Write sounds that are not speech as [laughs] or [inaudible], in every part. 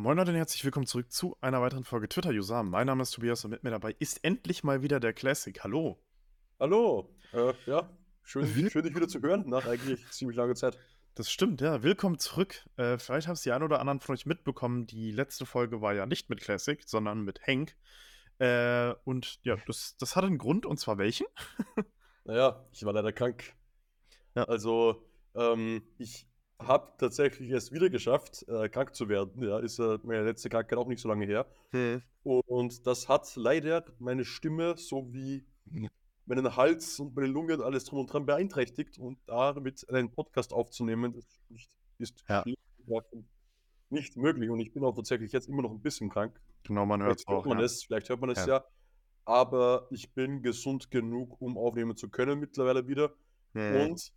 Moin Leute und herzlich willkommen zurück zu einer weiteren Folge Twitter-User. Mein Name ist Tobias und mit mir dabei ist endlich mal wieder der Classic. Hallo. Hallo. Äh, ja, schön, schön dich wieder zu hören nach eigentlich ziemlich langer Zeit. Das stimmt, ja. Willkommen zurück. Äh, vielleicht haben es die ein oder anderen von euch mitbekommen. Die letzte Folge war ja nicht mit Classic, sondern mit Hank. Äh, und ja, das, das hat einen Grund, und zwar welchen? [laughs] naja, ich war leider krank. Ja. Also, ähm, ich habe tatsächlich es wieder geschafft, äh, krank zu werden. Ja, ist äh, meine letzte Krankheit auch nicht so lange her. Hm. Und das hat leider meine Stimme sowie meinen Hals und meine Lunge und alles drum und dran beeinträchtigt. Und damit einen Podcast aufzunehmen, das nicht, ist ja. nicht möglich. Und ich bin auch tatsächlich jetzt immer noch ein bisschen krank. Genau, man hört es auch. Man ja. es, vielleicht hört man es ja. ja. Aber ich bin gesund genug, um aufnehmen zu können mittlerweile wieder. Hm. Und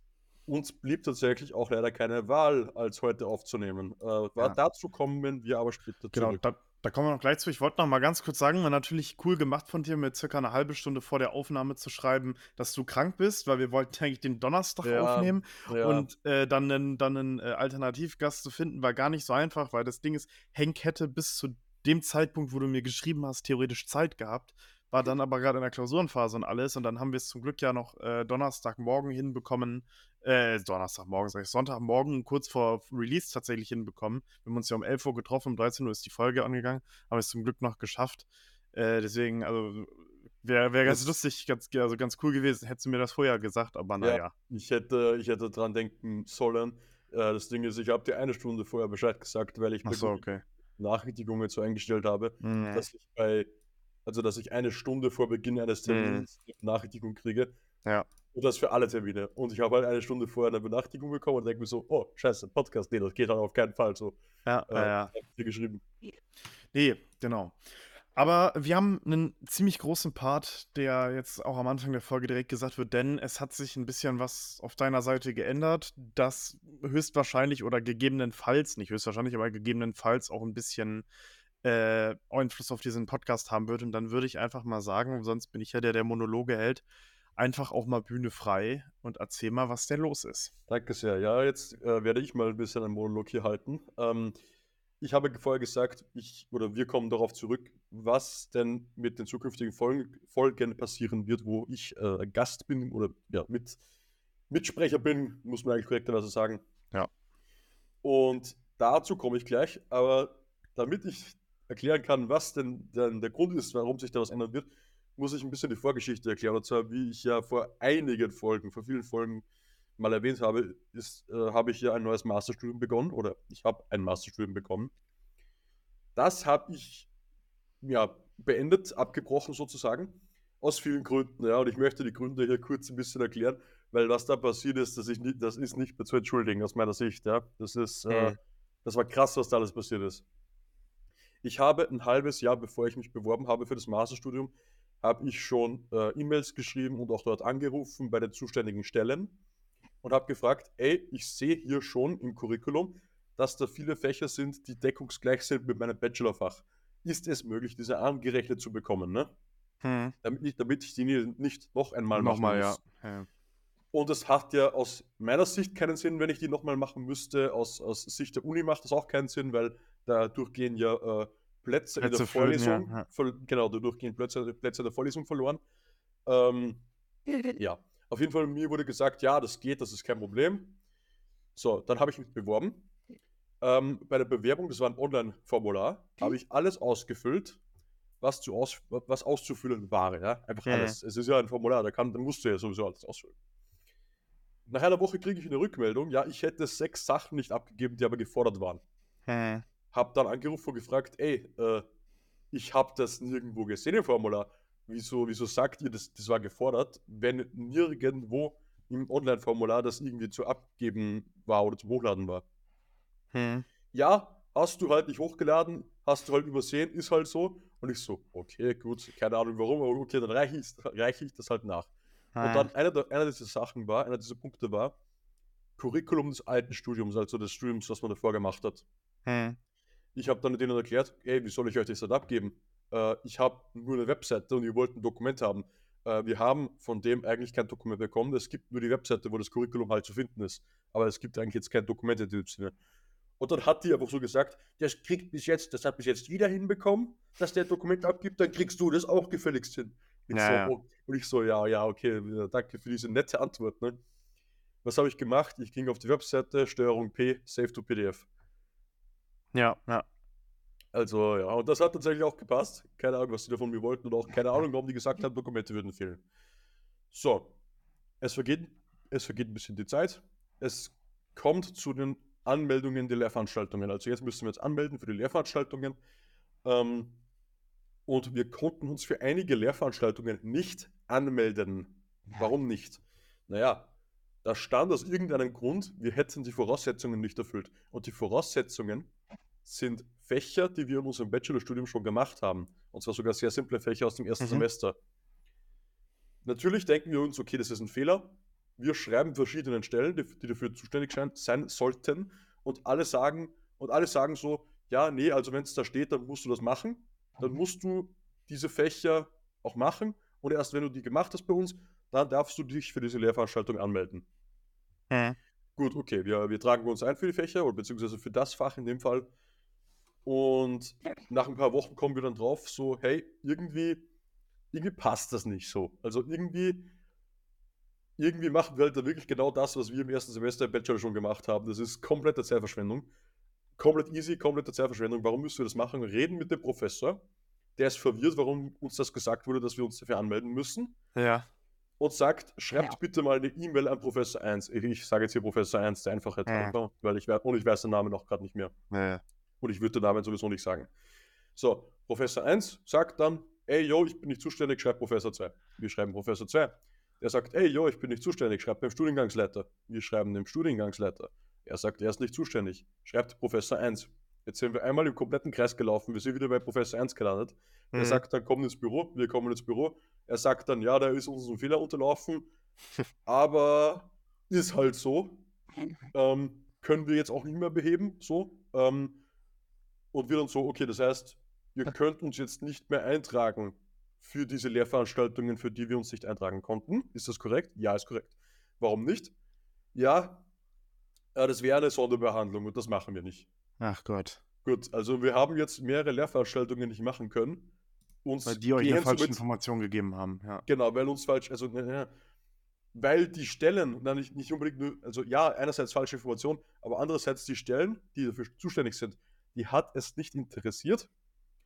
uns blieb tatsächlich auch leider keine Wahl, als heute aufzunehmen. Äh, ja. Dazu kommen wir aber später genau, zurück. Genau, da, da, kommen wir noch gleich zu. Ich wollte noch mal ganz kurz sagen, war natürlich cool gemacht von dir, mir circa eine halbe Stunde vor der Aufnahme zu schreiben, dass du krank bist, weil wir wollten eigentlich den Donnerstag ja, aufnehmen. Ja. Und äh, dann einen, dann einen äh, Alternativgast zu finden, war gar nicht so einfach, weil das Ding ist, Henk hätte bis zu dem Zeitpunkt, wo du mir geschrieben hast, theoretisch Zeit gehabt war dann aber gerade in der Klausurenphase und alles. Und dann haben wir es zum Glück ja noch äh, Donnerstagmorgen hinbekommen, äh, Donnerstagmorgen, sag ich, Sonntagmorgen kurz vor Release tatsächlich hinbekommen. Wir haben uns ja um 11 Uhr getroffen, um 13 Uhr ist die Folge angegangen, haben es zum Glück noch geschafft. Äh, deswegen, also wäre wär ganz lustig, ganz, also ganz cool gewesen, hättest du mir das vorher gesagt, aber naja. Ja, ich hätte, ich hätte dran denken sollen. Äh, das Ding ist, ich habe dir eine Stunde vorher Bescheid gesagt, weil ich so, okay. Nachrichtigungen so eingestellt habe, mhm. dass ich bei, also dass ich eine Stunde vor Beginn eines Termins mhm. Nachrichtigung kriege. Ja. Und das für alle Termine. Und ich habe halt eine Stunde vorher eine Benachrichtigung bekommen und denke mir so, oh, scheiße, Podcast, nee, das geht dann auf keinen Fall so. Ja, äh, ja. Hier geschrieben. Nee, genau. Aber wir haben einen ziemlich großen Part, der jetzt auch am Anfang der Folge direkt gesagt wird, denn es hat sich ein bisschen was auf deiner Seite geändert, das höchstwahrscheinlich oder gegebenenfalls, nicht höchstwahrscheinlich, aber gegebenenfalls auch ein bisschen äh, Einfluss auf diesen Podcast haben wird. Und dann würde ich einfach mal sagen, sonst bin ich ja der, der Monologe hält, einfach auch mal Bühne frei und erzähl mal, was denn los ist. Danke sehr. Ja, jetzt äh, werde ich mal ein bisschen einen Monolog hier halten. Ähm, ich habe vorher gesagt, ich oder wir kommen darauf zurück, was denn mit den zukünftigen Folgen, Folgen passieren wird, wo ich äh, Gast bin oder ja, mit, Mitsprecher bin, muss man eigentlich korrekterweise sagen. Ja. Und dazu komme ich gleich, aber damit ich erklären kann, was denn, denn der Grund ist, warum sich da was ändern wird, muss ich ein bisschen die Vorgeschichte erklären. Und zwar, wie ich ja vor einigen Folgen, vor vielen Folgen mal erwähnt habe, ist, äh, habe ich ja ein neues Masterstudium begonnen oder ich habe ein Masterstudium begonnen. Das habe ich ja beendet, abgebrochen sozusagen, aus vielen Gründen. Ja, und ich möchte die Gründe hier kurz ein bisschen erklären, weil was da passiert ist, das, ich nicht, das ist nicht mehr zu entschuldigen aus meiner Sicht. Ja, das ist, äh, mhm. äh, das war krass, was da alles passiert ist. Ich habe ein halbes Jahr, bevor ich mich beworben habe für das Masterstudium, habe ich schon äh, E-Mails geschrieben und auch dort angerufen bei den zuständigen Stellen und habe gefragt, ey, ich sehe hier schon im Curriculum, dass da viele Fächer sind, die deckungsgleich sind mit meinem Bachelorfach. Ist es möglich, diese angerechnet zu bekommen, ne? Hm. Damit, ich, damit ich die nicht noch einmal nochmal, machen muss. Ja. ja. Und es hat ja aus meiner Sicht keinen Sinn, wenn ich die nochmal machen müsste. Aus, aus Sicht der Uni macht das auch keinen Sinn, weil dadurch gehen ja äh, Plätze, Plätze, in der Vorlesung, ja, ja. genau, dadurch gehen Plätze, Plätze in der Vorlesung verloren. Ähm, ja, auf jeden Fall, mir wurde gesagt, ja, das geht, das ist kein Problem. So, dann habe ich mich beworben. Ähm, bei der Bewerbung, das war ein Online-Formular, habe ich alles ausgefüllt, was, zu aus, was auszufüllen war. Ja? Einfach ja. alles. Es ist ja ein Formular, da, kann, da musst du ja sowieso alles ausfüllen. Nach einer Woche kriege ich eine Rückmeldung, ja, ich hätte sechs Sachen nicht abgegeben, die aber gefordert waren. Hm habe dann angerufen und gefragt, ey, äh, ich habe das nirgendwo gesehen im Formular. Wieso, wieso sagt ihr, das, das war gefordert, wenn nirgendwo im Online-Formular das irgendwie zu abgeben war oder zum Hochladen war? Hm. Ja, hast du halt nicht hochgeladen, hast du halt übersehen, ist halt so. Und ich so, okay, gut, keine Ahnung warum, aber okay, dann reiche ich, reich ich das halt nach. Hm. Und dann einer, einer dieser Sachen war, einer dieser Punkte war, Curriculum des alten Studiums, also des Studiums, was man davor gemacht hat. Hm. Ich habe dann denen erklärt, ey, wie soll ich euch das halt abgeben? Äh, ich habe nur eine Webseite und ihr wollt ein Dokument haben. Äh, wir haben von dem eigentlich kein Dokument bekommen. Es gibt nur die Webseite, wo das Curriculum halt zu finden ist. Aber es gibt eigentlich jetzt kein Dokument in dem Sinne. Und dann hat die einfach so gesagt, das kriegt bis jetzt, das hat bis jetzt wieder hinbekommen, dass der Dokument abgibt, dann kriegst du das auch gefälligst hin. Ja, so, ja. Oh, und ich so, ja, ja, okay, danke für diese nette Antwort. Ne? Was habe ich gemacht? Ich ging auf die Webseite, Steuerung P, Save to PDF. Ja, ja. Also, ja, und das hat tatsächlich auch gepasst. Keine Ahnung, was sie da von mir wollten und auch keine Ahnung, warum die gesagt haben, Dokumente würden fehlen. So, es vergeht, es vergeht ein bisschen die Zeit. Es kommt zu den Anmeldungen der Lehrveranstaltungen. Also jetzt müssen wir uns anmelden für die Lehrveranstaltungen. Ähm, und wir konnten uns für einige Lehrveranstaltungen nicht anmelden. Warum nicht? Naja, da stand aus irgendeinem Grund, wir hätten die Voraussetzungen nicht erfüllt. Und die Voraussetzungen sind Fächer, die wir in unserem Bachelorstudium schon gemacht haben. Und zwar sogar sehr simple Fächer aus dem ersten mhm. Semester. Natürlich denken wir uns, okay, das ist ein Fehler wir schreiben verschiedenen Stellen, die, die dafür zuständig sein sollten und alle sagen, und alle sagen so, ja, nee, also wenn es da steht, dann musst du das machen. Dann mhm. musst du diese Fächer auch machen und erst wenn du die gemacht hast bei uns, dann darfst du dich für diese Lehrveranstaltung anmelden. Mhm. Gut, okay, wir, wir tragen uns ein für die Fächer oder beziehungsweise für das Fach in dem Fall. Und nach ein paar Wochen kommen wir dann drauf, so, hey, irgendwie, irgendwie passt das nicht so. Also irgendwie irgendwie machen wir halt da wirklich genau das, was wir im ersten Semester im Bachelor schon gemacht haben. Das ist komplette Zeitverschwendung. Komplett easy, komplette Zeitverschwendung. Warum müssen wir das machen? Reden mit dem Professor. Der ist verwirrt, warum uns das gesagt wurde, dass wir uns dafür anmelden müssen. Ja. Und sagt, schreibt ja. bitte mal eine E-Mail an Professor 1. Ich sage jetzt hier Professor 1, der Einfachheit ja. weil ich, und ich weiß den Namen noch gerade nicht mehr. Ja. Und ich würde den Namen sowieso nicht sagen. So, Professor 1 sagt dann, ey, yo, ich bin nicht zuständig, schreib Professor 2. Wir schreiben Professor 2. Er sagt, ey, jo, ich bin nicht zuständig, schreibt beim Studiengangsleiter. Wir schreiben dem Studiengangsleiter. Er sagt, er ist nicht zuständig, schreibt Professor 1. Jetzt sind wir einmal im kompletten Kreis gelaufen, wir sind wieder bei Professor 1 gelandet. Mhm. Er sagt dann, komm ins Büro, wir kommen ins Büro. Er sagt dann, ja, da ist uns ein Fehler unterlaufen, [laughs] aber ist halt so. Ähm, können wir jetzt auch nicht mehr beheben, so. Ähm, und wir dann so, okay, das heißt, ihr könnt uns jetzt nicht mehr eintragen für diese Lehrveranstaltungen, für die wir uns nicht eintragen konnten. Ist das korrekt? Ja, ist korrekt. Warum nicht? Ja, das wäre eine Sonderbehandlung und das machen wir nicht. Ach Gott. Gut, also wir haben jetzt mehrere Lehrveranstaltungen nicht machen können. Uns weil die euch eine falsche Information gegeben haben, ja. Genau, weil uns falsch, also weil die Stellen, na, nicht, nicht unbedingt nur, also ja, einerseits falsche Information, aber andererseits die Stellen, die dafür zuständig sind, die hat es nicht interessiert,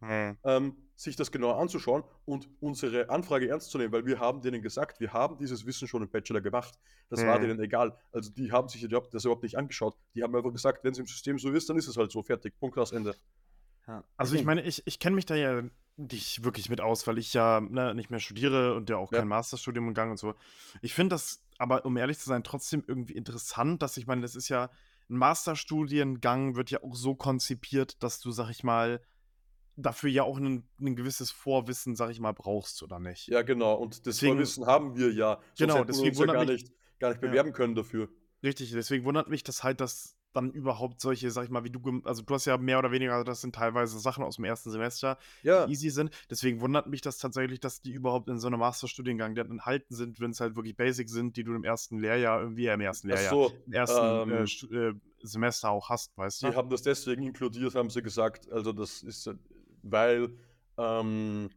Mhm. Ähm, sich das genauer anzuschauen und unsere Anfrage ernst zu nehmen, weil wir haben denen gesagt, wir haben dieses Wissen schon im Bachelor gemacht. Das mhm. war denen egal. Also die haben sich das überhaupt nicht angeschaut. Die haben einfach gesagt, wenn es im System so ist, dann ist es halt so. Fertig. Punkt aus Ende. Ja. Also ich meine, ich, ich kenne mich da ja nicht wirklich mit aus, weil ich ja ne, nicht mehr studiere und ja auch kein Masterstudium gegangen und so. Ich finde das aber, um ehrlich zu sein, trotzdem irgendwie interessant, dass ich meine, das ist ja ein Masterstudiengang wird ja auch so konzipiert, dass du, sag ich mal, dafür ja auch ein, ein gewisses Vorwissen, sag ich mal, brauchst, oder nicht? Ja, genau. Und das deswegen, Vorwissen haben wir ja. Sonst genau, deswegen wir uns ja gar, nicht, gar nicht bewerben ja. können dafür. Richtig, deswegen wundert mich das halt, dass dann überhaupt solche, sag ich mal, wie du, also du hast ja mehr oder weniger, das sind teilweise Sachen aus dem ersten Semester, ja. die easy sind. Deswegen wundert mich das tatsächlich, dass die überhaupt in so einem Masterstudiengang dann enthalten sind, wenn es halt wirklich Basic sind, die du im ersten Lehrjahr, irgendwie im ersten Lehrjahr, so, im ersten äh, ähm, äh, Semester auch hast, weißt du? Die haben das deswegen inkludiert, haben sie gesagt. Also das ist weil ähm,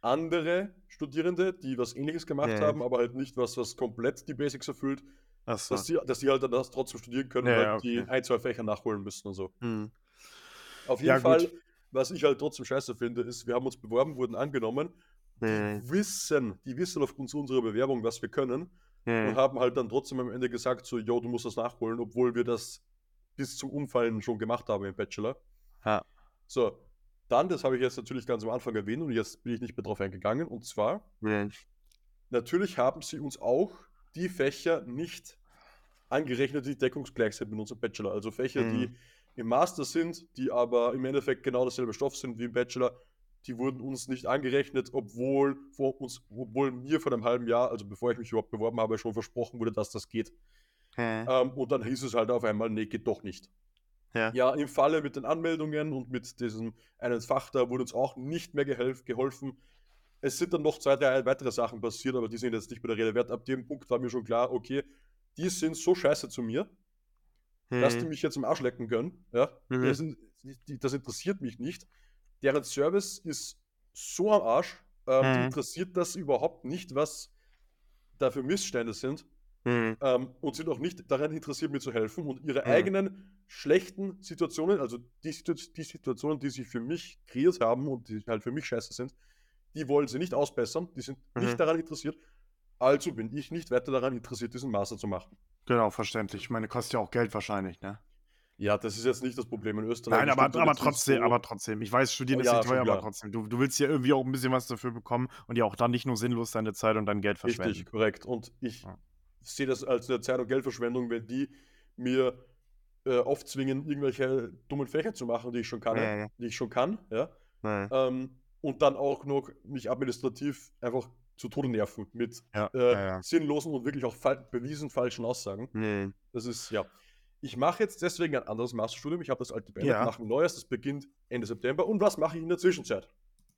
andere Studierende, die was ähnliches gemacht ja. haben, aber halt nicht was, was komplett die Basics erfüllt, so. dass, die, dass die halt dann das trotzdem studieren können, ja, weil ja, okay. die ein, zwei Fächer nachholen müssen und so. Hm. Auf jeden Fall, gut. was ich halt trotzdem scheiße finde, ist, wir haben uns beworben, wurden angenommen, die hm. wissen, die wissen aufgrund unserer Bewerbung, was wir können hm. und haben halt dann trotzdem am Ende gesagt, so, yo, du musst das nachholen, obwohl wir das bis zum Umfallen schon gemacht haben im Bachelor. Ja. So, dann, das habe ich jetzt natürlich ganz am Anfang erwähnt und jetzt bin ich nicht mehr drauf eingegangen, und zwar, ja. natürlich haben sie uns auch die Fächer nicht angerechnet, die deckungsgleich sind mit unserem Bachelor. Also Fächer, mhm. die im Master sind, die aber im Endeffekt genau dasselbe Stoff sind wie im Bachelor, die wurden uns nicht angerechnet, obwohl vor uns, obwohl mir vor einem halben Jahr, also bevor ich mich überhaupt beworben habe, schon versprochen wurde, dass das geht. Mhm. Ähm, und dann hieß es halt auf einmal, nee, geht doch nicht. Ja. ja, im Falle mit den Anmeldungen und mit diesem einen Fach da wurde uns auch nicht mehr geholfen. Es sind dann noch zwei, drei weitere Sachen passiert, aber die sind jetzt nicht mehr der Rede wert. Ab dem Punkt war mir schon klar, okay, die sind so scheiße zu mir, hm. dass die mich jetzt im Arsch lecken können. Ja? Mhm. Das, das, interessiert mich nicht. Deren Service ist so am Arsch, ähm, mhm. interessiert das überhaupt nicht, was da für Missstände sind. Mhm. Ähm, und sind auch nicht daran interessiert, mir zu helfen und ihre mhm. eigenen schlechten Situationen, also die, die, Situationen, die sie für mich kreiert haben und die halt für mich scheiße sind, die wollen sie nicht ausbessern, die sind nicht mhm. daran interessiert. Also bin ich nicht weiter daran interessiert, diesen Master zu machen. Genau, verständlich. Ich meine, kostet ja auch Geld wahrscheinlich, ne? Ja, das ist jetzt nicht das Problem in Österreich. Nein, aber, aber trotzdem, so. aber trotzdem. Ich weiß, studieren ist ja, nicht teuer, aber trotzdem. Du, du willst ja irgendwie auch ein bisschen was dafür bekommen und ja auch dann nicht nur sinnlos deine Zeit und dein Geld verschwenden. Richtig, korrekt. Und ich ja. sehe das als eine Zeit- und Geldverschwendung, wenn die mir äh, aufzwingen, irgendwelche dummen Fächer zu machen, die ich schon kann, ja, ja. die ich schon kann, ja. Ähm, und dann auch noch mich administrativ einfach zu Tode nerven mit ja, äh, ja, ja. sinnlosen und wirklich auch bewiesen falschen Aussagen. Nee. Das ist, ja. Ich mache jetzt deswegen ein anderes Masterstudium. Ich habe das alte beendet, ja. mache ein neues, das beginnt Ende September. Und was mache ich in der Zwischenzeit?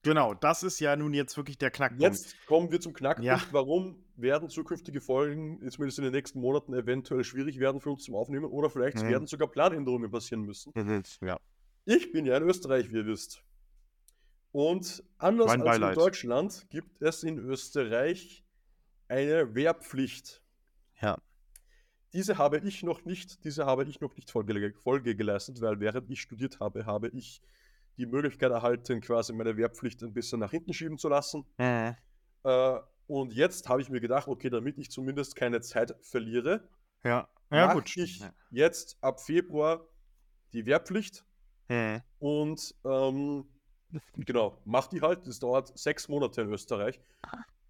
Genau, das ist ja nun jetzt wirklich der Knackpunkt. Jetzt kommen wir zum Knackpunkt. Ja. Warum werden zukünftige Folgen, zumindest in den nächsten Monaten, eventuell schwierig werden für uns zum Aufnehmen oder vielleicht mhm. werden sogar Planänderungen passieren müssen? Mhm. Ja. Ich bin ja in Österreich, wie ihr wisst. Und anders mein als Beileid. in Deutschland gibt es in Österreich eine Wehrpflicht. Ja. Diese habe ich noch nicht, diese habe ich noch nicht Folge, Folge geleistet, weil während ich studiert habe, habe ich die Möglichkeit erhalten, quasi meine Wehrpflicht ein bisschen nach hinten schieben zu lassen. Mhm. Äh, und jetzt habe ich mir gedacht, okay, damit ich zumindest keine Zeit verliere, ja, ja gut. ich ja. jetzt ab Februar die Wehrpflicht mhm. und ähm, Genau, mach die halt. Das dauert sechs Monate in Österreich.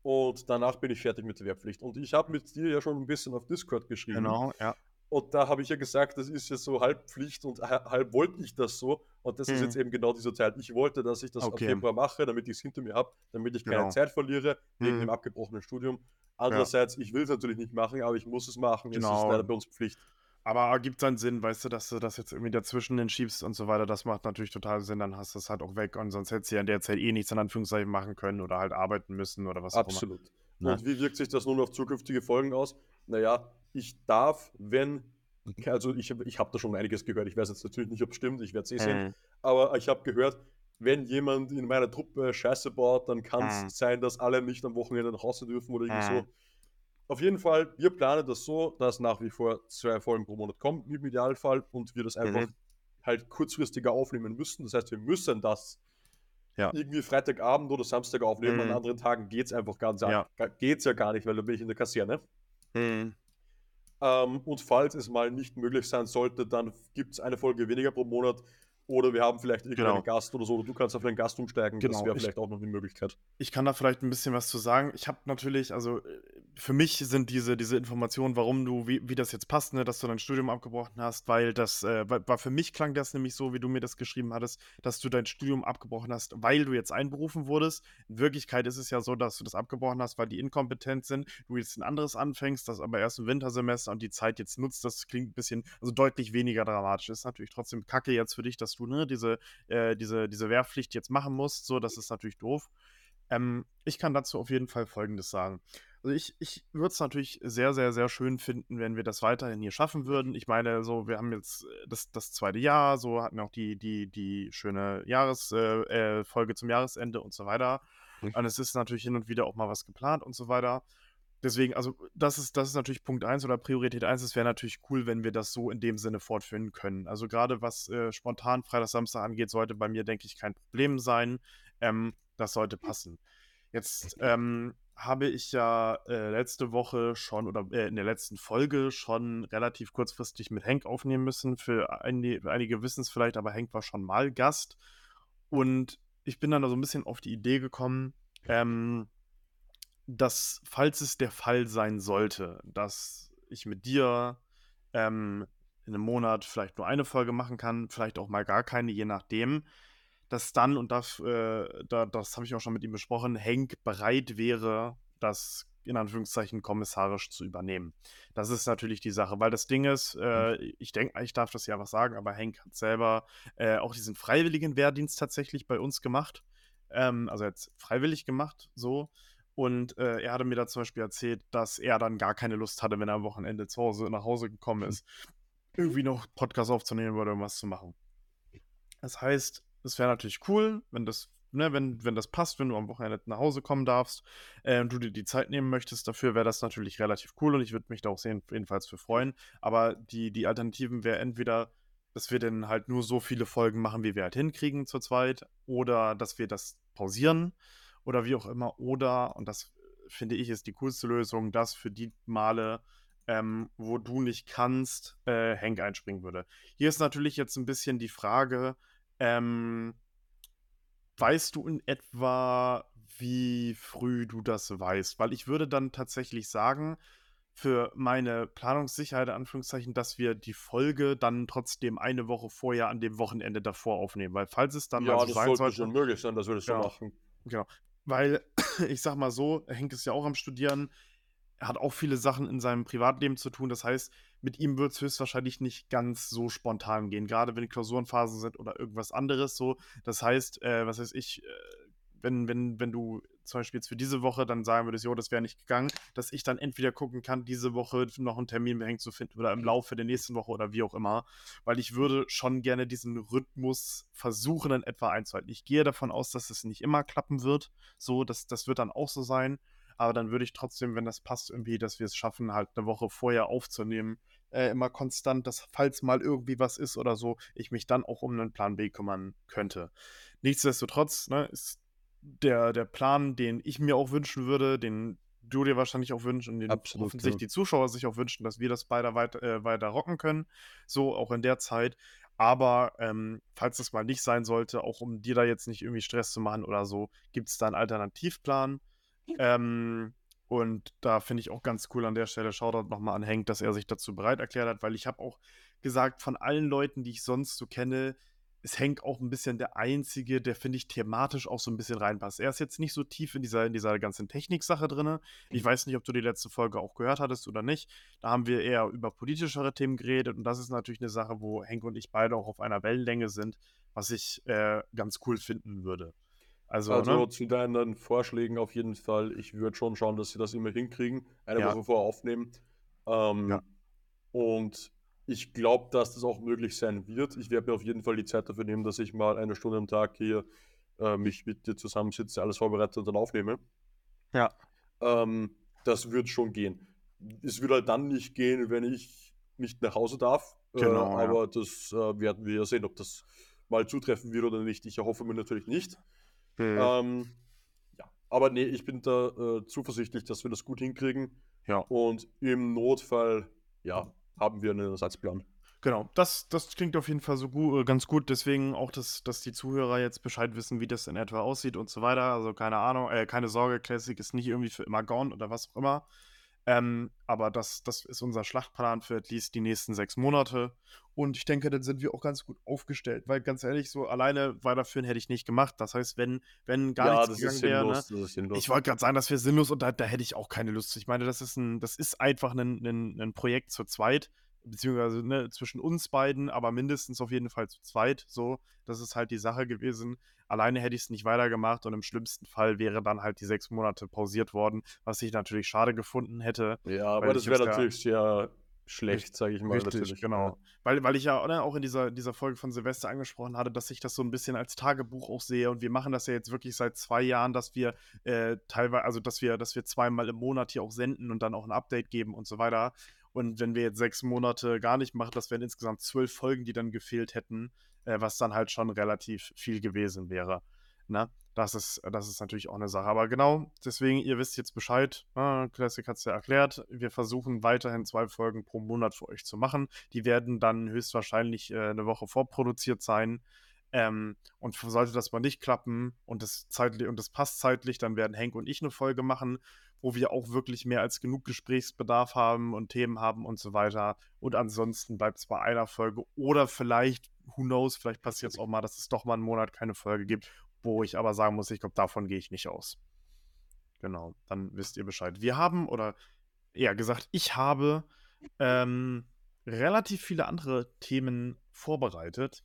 Und danach bin ich fertig mit der Wehrpflicht. Und ich habe mit dir ja schon ein bisschen auf Discord geschrieben. Genau, ja. Und da habe ich ja gesagt, das ist ja so halb Pflicht und halb wollte ich das so. Und das hm. ist mhm. jetzt eben genau dieser Teil. Ich wollte, dass ich das okay. ab Februar mache, damit ich es hinter mir habe, damit ich keine genau. Zeit verliere wegen hm. dem abgebrochenen Studium. Andererseits, ja. ich will es natürlich nicht machen, aber ich muss es machen. Genau. Es ist genau. leider bei uns Pflicht. Aber gibt dann Sinn, weißt du, dass du das jetzt irgendwie dazwischen entschiebst und so weiter, das macht natürlich total Sinn, dann hast du es halt auch weg und sonst hättest du ja in der Zeit eh nichts in Anführungszeichen machen können oder halt arbeiten müssen oder was Absolut. auch immer. Absolut. Ne? Und wie wirkt sich das nun auf zukünftige Folgen aus? Naja, ich darf, wenn, also ich, ich habe da schon einiges gehört, ich weiß jetzt natürlich nicht, ob es stimmt, ich werde es eh sehen, mhm. aber ich habe gehört, wenn jemand in meiner Truppe Scheiße baut, dann kann es mhm. sein, dass alle nicht am Wochenende nach Hause dürfen oder irgendwie mhm. so. Auf jeden Fall, wir planen das so, dass nach wie vor zwei Folgen pro Monat kommen, im Idealfall, und wir das einfach mhm. halt kurzfristiger aufnehmen müssen. Das heißt, wir müssen das ja. irgendwie Freitagabend oder Samstag aufnehmen. Mhm. An anderen Tagen geht es einfach ganz ja. geht's ja gar nicht, weil da bin ich in der Kaserne. Mhm. Ähm, und falls es mal nicht möglich sein sollte, dann gibt es eine Folge weniger pro Monat. Oder wir haben vielleicht irgendeinen genau. Gast oder so, oder du kannst auf einen Gast umsteigen. Genau. Das wäre vielleicht auch noch eine Möglichkeit. Ich kann da vielleicht ein bisschen was zu sagen. Ich habe natürlich, also für mich sind diese, diese Informationen, warum du, wie, wie das jetzt passt, ne, dass du dein Studium abgebrochen hast, weil das, äh, war für mich klang das nämlich so, wie du mir das geschrieben hattest, dass du dein Studium abgebrochen hast, weil du jetzt einberufen wurdest. In Wirklichkeit ist es ja so, dass du das abgebrochen hast, weil die inkompetent sind, du jetzt ein anderes anfängst, das aber erst im Wintersemester und die Zeit jetzt nutzt, das klingt ein bisschen, also deutlich weniger dramatisch. Ist natürlich trotzdem kacke jetzt für dich, dass du, ne, diese, äh, diese, diese Wehrpflicht jetzt machen musst, so, das ist natürlich doof. Ähm, ich kann dazu auf jeden Fall Folgendes sagen. Also ich, ich würde es natürlich sehr, sehr, sehr schön finden, wenn wir das weiterhin hier schaffen würden. Ich meine, so, wir haben jetzt äh, das, das zweite Jahr, so hatten wir auch die, die, die schöne Jahresfolge äh, äh, zum Jahresende und so weiter. Mhm. Und es ist natürlich hin und wieder auch mal was geplant und so weiter. Deswegen, also das ist, das ist natürlich Punkt 1 oder Priorität 1. Es wäre natürlich cool, wenn wir das so in dem Sinne fortführen können. Also gerade was äh, spontan Freitag, Samstag angeht, sollte bei mir, denke ich, kein Problem sein. Ähm, das sollte passen. Jetzt ähm, habe ich ja äh, letzte Woche schon oder äh, in der letzten Folge schon relativ kurzfristig mit Henk aufnehmen müssen. Für einige, einige wissen es vielleicht, aber Henk war schon mal Gast. Und ich bin dann da so ein bisschen auf die Idee gekommen, ähm, dass, falls es der Fall sein sollte, dass ich mit dir ähm, in einem Monat vielleicht nur eine Folge machen kann, vielleicht auch mal gar keine, je nachdem, dass dann, und das, äh, da, das habe ich auch schon mit ihm besprochen, Henk bereit wäre, das in Anführungszeichen kommissarisch zu übernehmen. Das ist natürlich die Sache, weil das Ding ist, äh, mhm. ich denke, ich darf das ja was sagen, aber Henk hat selber äh, auch diesen freiwilligen Wehrdienst tatsächlich bei uns gemacht. Ähm, also jetzt freiwillig gemacht, so. Und äh, er hatte mir da zum Beispiel erzählt, dass er dann gar keine Lust hatte, wenn er am Wochenende zu Hause nach Hause gekommen mhm. ist irgendwie noch Podcast aufzunehmen oder irgendwas zu machen. Das heißt, es wäre natürlich cool, wenn das, ne, wenn, wenn das passt, wenn du am Wochenende nach Hause kommen darfst äh, und du dir die Zeit nehmen möchtest dafür, wäre das natürlich relativ cool und ich würde mich da auch sehen, jedenfalls für freuen. Aber die, die Alternativen wäre entweder, dass wir dann halt nur so viele Folgen machen, wie wir halt hinkriegen zu zweit, oder dass wir das pausieren oder wie auch immer, oder, und das finde ich ist die coolste Lösung, dass für die Male ähm, wo du nicht kannst, äh, Hank einspringen würde. Hier ist natürlich jetzt ein bisschen die Frage, ähm, weißt du in etwa, wie früh du das weißt? Weil ich würde dann tatsächlich sagen, für meine Planungssicherheit, in Anführungszeichen, dass wir die Folge dann trotzdem eine Woche vorher an dem Wochenende davor aufnehmen. Weil falls es dann ja, also das sein sollte, sollte schon möglich sein, das genau, so machen. Genau. Weil, [clears throat] ich sag mal so, Henk ist ja auch am Studieren er hat auch viele Sachen in seinem Privatleben zu tun. Das heißt, mit ihm wird es höchstwahrscheinlich nicht ganz so spontan gehen, gerade wenn Klausurenphasen sind oder irgendwas anderes so. Das heißt, äh, was weiß ich, äh, wenn, wenn, wenn du zum Beispiel jetzt für diese Woche dann sagen würdest, jo, das wäre nicht gegangen, dass ich dann entweder gucken kann, diese Woche noch einen Termin mit zu finden oder im Laufe der nächsten Woche oder wie auch immer, weil ich würde schon gerne diesen Rhythmus versuchen in etwa einzuhalten. Ich gehe davon aus, dass es nicht immer klappen wird, so, das, das wird dann auch so sein, aber dann würde ich trotzdem, wenn das passt, irgendwie, dass wir es schaffen, halt eine Woche vorher aufzunehmen, äh, immer konstant, dass falls mal irgendwie was ist oder so, ich mich dann auch um einen Plan B kümmern könnte. Nichtsdestotrotz ne, ist der, der Plan, den ich mir auch wünschen würde, den du dir wahrscheinlich auch wünschst und den Absolut, hoffentlich ja. die Zuschauer sich auch wünschen, dass wir das beide weiter, äh, weiter rocken können, so auch in der Zeit. Aber ähm, falls das mal nicht sein sollte, auch um dir da jetzt nicht irgendwie Stress zu machen oder so, gibt es da einen Alternativplan. Ähm, und da finde ich auch ganz cool an der Stelle, Shoutout nochmal an Hank, dass er sich dazu bereit erklärt hat, weil ich habe auch gesagt, von allen Leuten, die ich sonst so kenne, ist Hank auch ein bisschen der Einzige, der, finde ich, thematisch auch so ein bisschen reinpasst. Er ist jetzt nicht so tief in dieser, in dieser ganzen Techniksache drin. Ich mhm. weiß nicht, ob du die letzte Folge auch gehört hattest oder nicht. Da haben wir eher über politischere Themen geredet und das ist natürlich eine Sache, wo Hank und ich beide auch auf einer Wellenlänge sind, was ich äh, ganz cool finden würde. Also, also ne? zu deinen Vorschlägen auf jeden Fall. Ich würde schon schauen, dass sie das immer hinkriegen, eine ja. Woche vorher aufnehmen. Ähm, ja. Und ich glaube, dass das auch möglich sein wird. Ich werde mir auf jeden Fall die Zeit dafür nehmen, dass ich mal eine Stunde am Tag hier äh, mich mit dir zusammensitze, alles vorbereite und dann aufnehme. Ja. Ähm, das wird schon gehen. Es wird halt dann nicht gehen, wenn ich nicht nach Hause darf. Äh, genau. Äh, aber ja. das äh, werden wir sehen, ob das mal zutreffen wird oder nicht. Ich erhoffe mir natürlich nicht. Mhm. Ähm, ja, aber nee, ich bin da äh, zuversichtlich, dass wir das gut hinkriegen. Ja. Und im Notfall, ja, haben wir einen Ersatzplan. Genau, das, das klingt auf jeden Fall so gut, äh, ganz gut. Deswegen auch, dass, dass die Zuhörer jetzt Bescheid wissen, wie das in etwa aussieht und so weiter. Also keine Ahnung, äh, keine Sorge, Classic ist nicht irgendwie für immer gone oder was auch immer. Ähm, aber das, das ist unser Schlachtplan für at least die nächsten sechs Monate. Und ich denke, dann sind wir auch ganz gut aufgestellt, weil ganz ehrlich, so alleine weiterführen hätte ich nicht gemacht. Das heißt, wenn, wenn gar ja, nichts gegangen wäre, ne? ich wollte gerade sagen, das wäre sinnlos und da, da hätte ich auch keine Lust. Ich meine, das ist ein, das ist einfach ein, ein, ein Projekt zu zweit beziehungsweise ne, zwischen uns beiden, aber mindestens auf jeden Fall zu zweit. So, das ist halt die Sache gewesen. Alleine hätte ich es nicht weitergemacht und im schlimmsten Fall wäre dann halt die sechs Monate pausiert worden, was ich natürlich schade gefunden hätte. Ja, aber das wäre natürlich sehr schlecht, sage ich mal. Richtig, natürlich. genau. Ja. Weil, weil ich ja ne, auch in dieser, dieser Folge von Silvester angesprochen hatte, dass ich das so ein bisschen als Tagebuch auch sehe und wir machen das ja jetzt wirklich seit zwei Jahren, dass wir äh, teilweise, also dass wir, dass wir zweimal im Monat hier auch senden und dann auch ein Update geben und so weiter. Und wenn wir jetzt sechs Monate gar nicht machen, das wären insgesamt zwölf Folgen, die dann gefehlt hätten, äh, was dann halt schon relativ viel gewesen wäre. Ne? Das ist, das ist natürlich auch eine Sache. Aber genau, deswegen, ihr wisst jetzt Bescheid. Ne? Classic hat es ja erklärt. Wir versuchen weiterhin zwei Folgen pro Monat für euch zu machen. Die werden dann höchstwahrscheinlich äh, eine Woche vorproduziert sein. Ähm, und sollte das mal nicht klappen und das zeitlich und das passt zeitlich, dann werden Henk und ich eine Folge machen wo wir auch wirklich mehr als genug Gesprächsbedarf haben und Themen haben und so weiter. Und ansonsten bleibt es bei einer Folge oder vielleicht, who knows, vielleicht passiert es auch mal, dass es doch mal einen Monat keine Folge gibt, wo ich aber sagen muss, ich glaube, davon gehe ich nicht aus. Genau, dann wisst ihr Bescheid. Wir haben, oder eher gesagt, ich habe ähm, relativ viele andere Themen vorbereitet.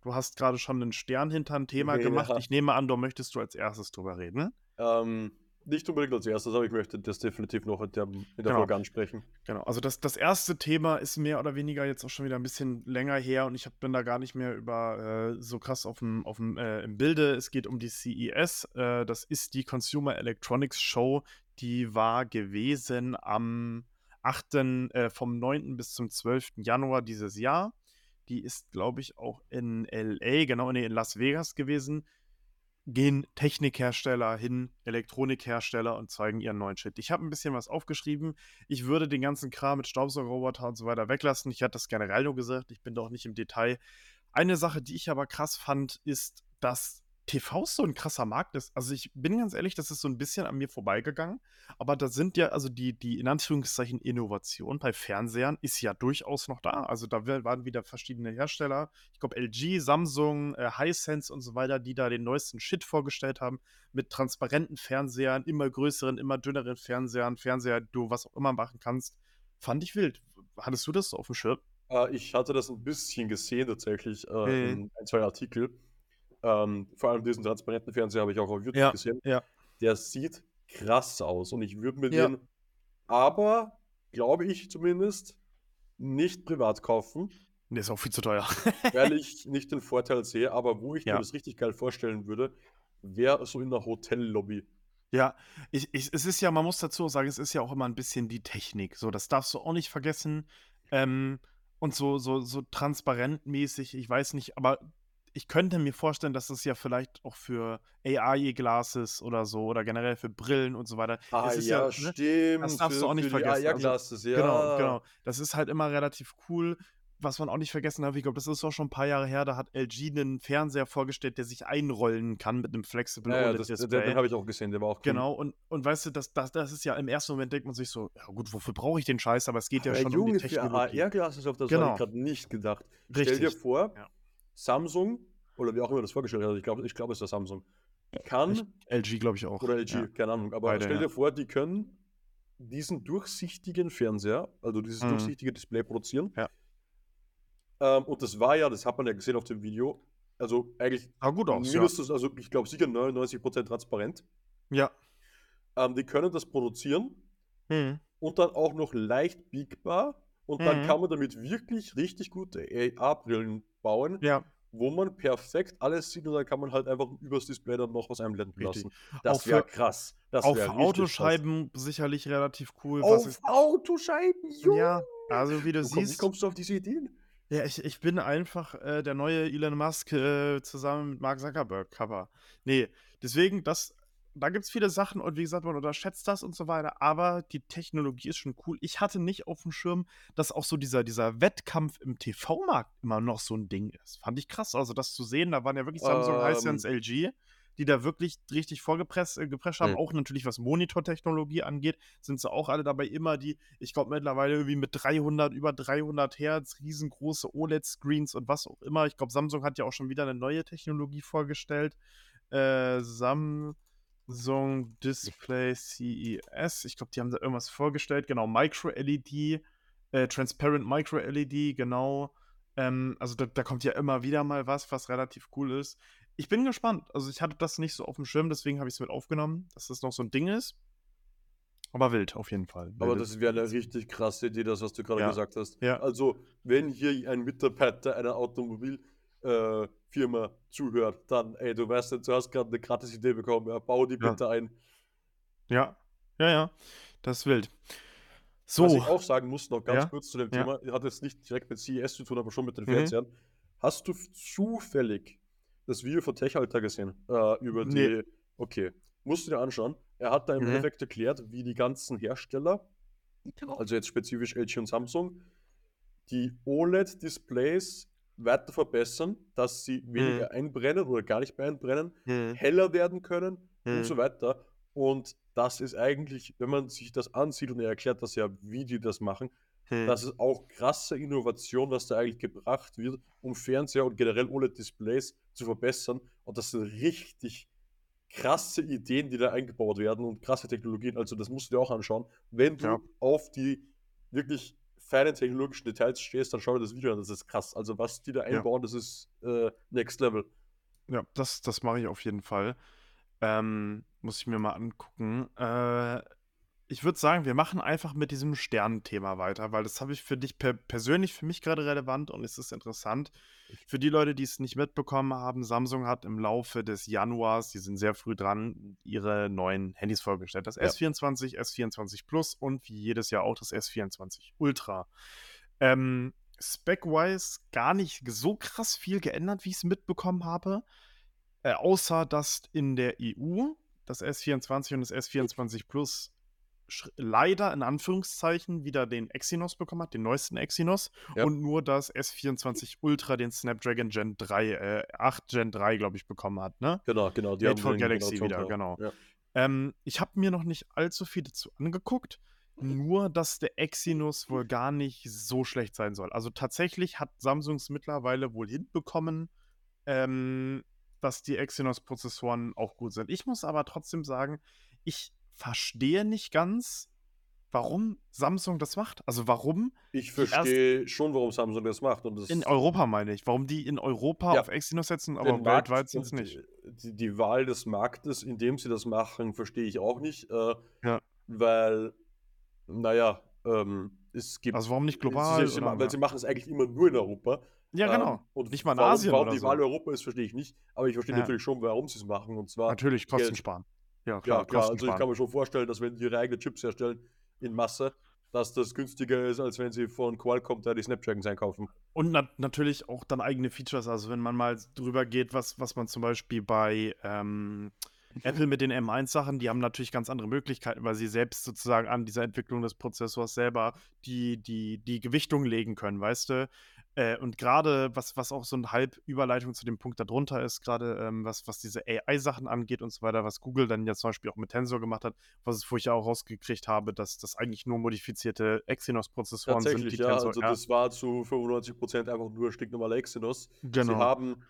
Du hast gerade schon einen Stern hinter ein Thema ja. gemacht. Ich nehme an, du möchtest du als erstes drüber reden. Ähm, nicht unbedingt als erstes, aber ich möchte das definitiv noch in der, in der Genau. Folge ansprechen. Genau, also das, das erste Thema ist mehr oder weniger jetzt auch schon wieder ein bisschen länger her und ich hab, bin da gar nicht mehr über äh, so krass auf dem, auf dem, äh, im Bilde. Es geht um die CES. Äh, das ist die Consumer Electronics Show. Die war gewesen am 8., äh, vom 9. bis zum 12. Januar dieses Jahr. Die ist, glaube ich, auch in LA, genau, nee, in Las Vegas gewesen. Gehen Technikhersteller hin, Elektronikhersteller und zeigen ihren neuen Shit. Ich habe ein bisschen was aufgeschrieben. Ich würde den ganzen Kram mit Staubsaugerroboter und so weiter weglassen. Ich hatte das generell nur gesagt, ich bin doch nicht im Detail. Eine Sache, die ich aber krass fand, ist, dass TV so ein krasser Markt ist. Also ich bin ganz ehrlich, das ist so ein bisschen an mir vorbeigegangen. Aber da sind ja, also die, die in Anführungszeichen Innovation bei Fernsehern ist ja durchaus noch da. Also da waren wieder verschiedene Hersteller. Ich glaube LG, Samsung, äh, Hisense und so weiter, die da den neuesten Shit vorgestellt haben. Mit transparenten Fernsehern, immer größeren, immer dünneren Fernsehern, Fernseher, du was auch immer machen kannst. Fand ich wild. Hattest du das auf dem Schirm? Äh, ich hatte das ein bisschen gesehen tatsächlich äh, mhm. in ein, zwei Artikeln. Ähm, vor allem diesen transparenten Fernseher habe ich auch auf YouTube ja, gesehen. Ja. Der sieht krass aus und ich würde mir ja. den aber, glaube ich zumindest, nicht privat kaufen. Der ist auch viel zu teuer. [laughs] weil ich nicht den Vorteil sehe, aber wo ich mir das richtig geil vorstellen würde, wäre so in der Hotellobby. Ja, ich, ich, es ist ja, man muss dazu sagen, es ist ja auch immer ein bisschen die Technik. So, das darfst du auch nicht vergessen. Ähm, und so, so, so transparentmäßig, ich weiß nicht, aber ich könnte mir vorstellen, dass es ja vielleicht auch für AI-Glasses oder so oder generell für Brillen und so weiter. Ah, ist ja, ne, stimmt. das darfst für, du auch nicht vergessen. Also, AR-Glasses, ja. genau, genau. Das ist halt immer relativ cool. Was man auch nicht vergessen darf, ich glaube, das ist auch schon ein paar Jahre her, da hat LG einen Fernseher vorgestellt, der sich einrollen kann mit einem Flexible Ja, ja, OLED das, den, habe ich auch gesehen, der war auch cool. Genau, und, und weißt du, das, das, das ist ja im ersten Moment denkt man sich so, ja gut, wofür brauche ich den Scheiß, aber es geht ja Äh, schon um die Junge, für Technologie. AR-Glasses auf das Genau. habe ich gerade nicht gedacht. Stell dir Richtig. vor, Ja. Samsung, oder wie auch immer das vorgestellt hat, ich glaube, ich glaub, es ist der Samsung, kann, Ich, LG glaube ich auch. oder LG, Ja. keine Ahnung, aber Beide, stell dir ja. vor, die können diesen durchsichtigen Fernseher, also dieses Mhm. durchsichtige Display produzieren. Ja. Ähm, und das war ja, das hat man ja gesehen auf dem Video, also eigentlich Sah gut aus, ja. mindestens, also ich glaube sicher 99% transparent. Ja. Ähm, die können das produzieren Mhm. und dann auch noch leicht biegbar. Und dann Mhm. kann man damit wirklich richtig gute AR-Brillen bauen, Ja, wo man perfekt alles sieht und dann kann man halt einfach übers Display dann noch was einblenden Richtig. lassen. Das wäre krass. Das richtig Autoscheiben sicherlich relativ cool. Krass. Was Auf ist, Autoscheiben, Junge! ja, also wie du Wo, komm, wie siehst, kommst du auf diese Ideen? ja, ich, ich bin einfach äh, der neue Elon Musk äh, zusammen mit Mark Zuckerberg Cover. Nee, deswegen, das, da gibt es viele Sachen und wie gesagt, man unterschätzt das und so weiter, aber die Technologie ist schon cool. Ich hatte nicht auf dem Schirm, dass auch so dieser, dieser Wettkampf im TV-Markt immer noch so ein Ding ist. Fand ich krass. Also das zu sehen, da waren ja wirklich Samsung, Ähm. Hisense, LG, die da wirklich richtig vorgepresst äh, gepresst haben. Hm. Auch natürlich, was Monitortechnologie angeht, sind sie auch alle dabei immer die, ich glaube mittlerweile irgendwie mit 300, über 300 Hertz, riesengroße OLED-Screens und was auch immer. Ich glaube, Samsung hat ja auch schon wieder eine neue Technologie vorgestellt. Äh, Samsung Display CES. Ich glaube, die haben da irgendwas vorgestellt. Genau, Micro-LED, äh, Transparent Micro-LED, genau. Ähm, also da, da kommt ja immer wieder mal was, was relativ cool ist. Ich bin gespannt. Also ich hatte das nicht so auf dem Schirm, deswegen habe ich es mit aufgenommen, dass das noch so ein Ding ist. Aber wild, auf jeden Fall. Aber Wilde- das wäre eine richtig krasse Idee, das, was du gerade Ja. gesagt hast. Ja. Also, wenn hier ein Mitarbeiter einer Automobilfirma äh, Firma zuhört, dann, ey, du weißt, du hast gerade eine gratis Idee bekommen, ja, bau die Ja. bitte ein. Ja, ja, ja. Das ist wild. Was So. ich auch sagen muss, noch ganz Ja. kurz zu dem Ja. Thema, hat jetzt nicht direkt mit CES zu tun, aber schon mit den Mhm. Fernsehern. Hast du zufällig das Video von Techalter gesehen? Äh, über die. Nee. Okay. Musst du dir anschauen. Er hat da im Mhm. Endeffekt erklärt, wie die ganzen Hersteller, also jetzt spezifisch LG und Samsung, die OLED-Displays weiter verbessern, dass sie weniger einbrennen oder gar nicht mehr einbrennen, Mhm. heller werden können Mhm. und so weiter. Und das ist eigentlich, wenn man sich das ansieht und er erklärt das ja, wie die das machen, Mhm. das ist auch krasse Innovation, was da eigentlich gebracht wird, um Fernseher und generell OLED-Displays zu verbessern. Und das sind richtig krasse Ideen, die da eingebaut werden und krasse Technologien. Also das musst du dir auch anschauen. Wenn du Ja. auf die wirklich technologischen Details stehst, dann schau dir das Video an. Das ist krass. Also was die da einbauen, das ist äh, Next Level. Ja, das, das mache ich auf jeden Fall. Ähm, Muss ich mir mal angucken. Äh, ich würde sagen, wir machen einfach mit diesem Sternenthema weiter, weil das habe ich für dich per persönlich für mich gerade relevant und es ist interessant. Für die Leute, die es nicht mitbekommen haben, Samsung hat im Laufe des Januars, die sind sehr früh dran, ihre neuen Handys vorgestellt. Das Ja. S24, S24 Plus und wie jedes Jahr auch das S24 Ultra. Ähm, Spec-wise gar nicht so krass viel geändert, wie ich es mitbekommen habe. Äh, außer dass in der EU das S24 und das S24 Plus leider in Anführungszeichen wieder den Exynos bekommen hat, den neuesten Exynos, Ja. und nur das S24 Ultra den Snapdragon Gen 3, äh, 8 Gen 3, glaube ich, bekommen hat, ne? Genau, genau. Die Made for Galaxy wieder, Generation genau. Ja. Ähm, ich habe mir noch nicht allzu viel dazu angeguckt, nur dass der Exynos wohl gar nicht so schlecht sein soll. Also tatsächlich hat Samsungs mittlerweile wohl hinbekommen, ähm, dass die Exynos-Prozessoren auch gut sind. Ich muss aber trotzdem sagen, ich verstehe nicht ganz, warum Samsung das macht. Also warum Ich verstehe schon, warum Samsung das macht und in das Europa meine ich, warum die in Europa Ja. auf Exynos setzen, aber weltweit sind es nicht. die die Wahl des Marktes, in dem sie das machen, verstehe ich auch nicht, äh, Ja. weil, na ja, ähm, es gibt Also warum nicht sie global sie oder ma weil ja. sie machen es eigentlich immer nur in Europa. Ja, Ähm, genau. und Nicht mal in warum Asien warum oder die Wahl so. Europa ist, verstehe ich nicht, aber ich verstehe natürlich schon, warum sie es machen und zwar Natürlich, Kosten Geld. sparen. Ja, Ja, klar, klar, Kosten also ich kann mir schon vorstellen, dass wenn die ihre eigenen Chips herstellen in Masse, dass das günstiger ist, als wenn sie von Qualcomm da die Snapdragons einkaufen. Und nat natürlich auch dann eigene Features. Also wenn man mal drüber geht, was, was man zum Beispiel bei ähm, Apple mit den M1-Sachen, die haben natürlich ganz andere Möglichkeiten, weil sie selbst sozusagen an dieser Entwicklung des Prozessors selber die, die, die Gewichtung legen können, weißt du? Äh, und gerade, was, was auch so eine Halbüberleitung zu dem Punkt darunter ist, gerade ähm, was, was diese AI-Sachen angeht und so weiter, was Google dann ja zum Beispiel auch mit Tensor gemacht hat, was ich ja auch rausgekriegt habe, dass das eigentlich nur modifizierte Exynos-Prozessoren sind, die ja, Tensor, also ja, das war zu 95% einfach nur stinknormaler Exynos. Sie genau. haben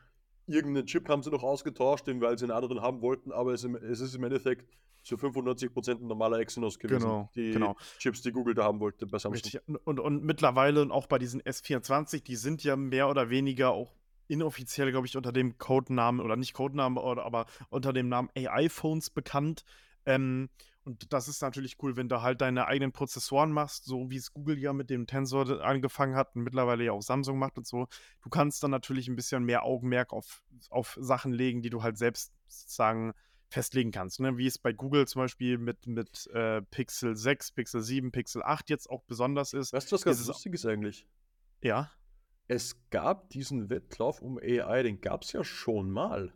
irgendeinen Chip haben sie noch ausgetauscht, den weil sie einen anderen haben wollten, aber es, es ist im Endeffekt zu 95% ein normaler Exynos gewesen. Genau, Die genau. Chips, die Google da haben wollte bei Samsung. Richtig. Und, und, und mittlerweile und auch bei diesen S24, die sind ja mehr oder weniger auch inoffiziell, glaube ich, unter dem Codenamen oder nicht Codenamen, oder, aber unter dem Namen AI-Phones bekannt. Ähm, und das ist natürlich cool, wenn du halt deine eigenen Prozessoren machst, so wie es Google ja mit dem Tensor angefangen hat und mittlerweile ja auch Samsung macht und so. Du kannst dann natürlich ein bisschen mehr Augenmerk auf, auf Sachen legen, die du halt selbst sozusagen festlegen kannst. Ne? Wie es bei Google zum Beispiel mit, mit äh, Pixel 6, Pixel 7, Pixel 8 jetzt auch besonders ist. Weißt du, was ganz Ist es- lustig ist eigentlich? Ja. Es gab diesen Wettlauf um AI, den gab es ja schon mal.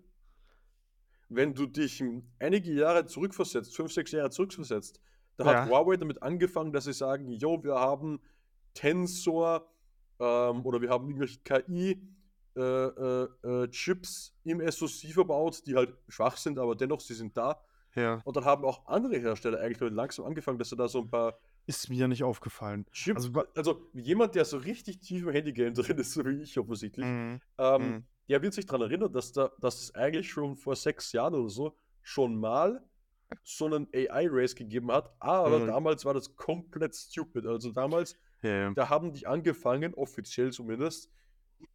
Wenn du dich einige Jahre zurückversetzt, fünf, sechs Jahre zurückversetzt, da hat Ja. Huawei damit angefangen, dass sie sagen, yo, wir haben Tensor ähm, oder wir haben irgendwelche KI äh, äh, äh, im SoC verbaut, die halt schwach sind, aber dennoch, sie sind da. Ja. Und dann haben auch andere Hersteller eigentlich damit langsam angefangen, dass sie da so ein paar Ist mir nicht aufgefallen. Chips, Also, also jemand, der so richtig tief im Handygame drin ist, so wie ich offensichtlich, Mhm. ähm, Mhm. Der wird sich daran erinnern, dass, da, dass es eigentlich schon vor sechs Jahren oder so schon mal so einen AI-Race gegeben hat, aber Mhm. damals war das komplett stupid. Also damals, ja. da haben die angefangen, offiziell zumindest,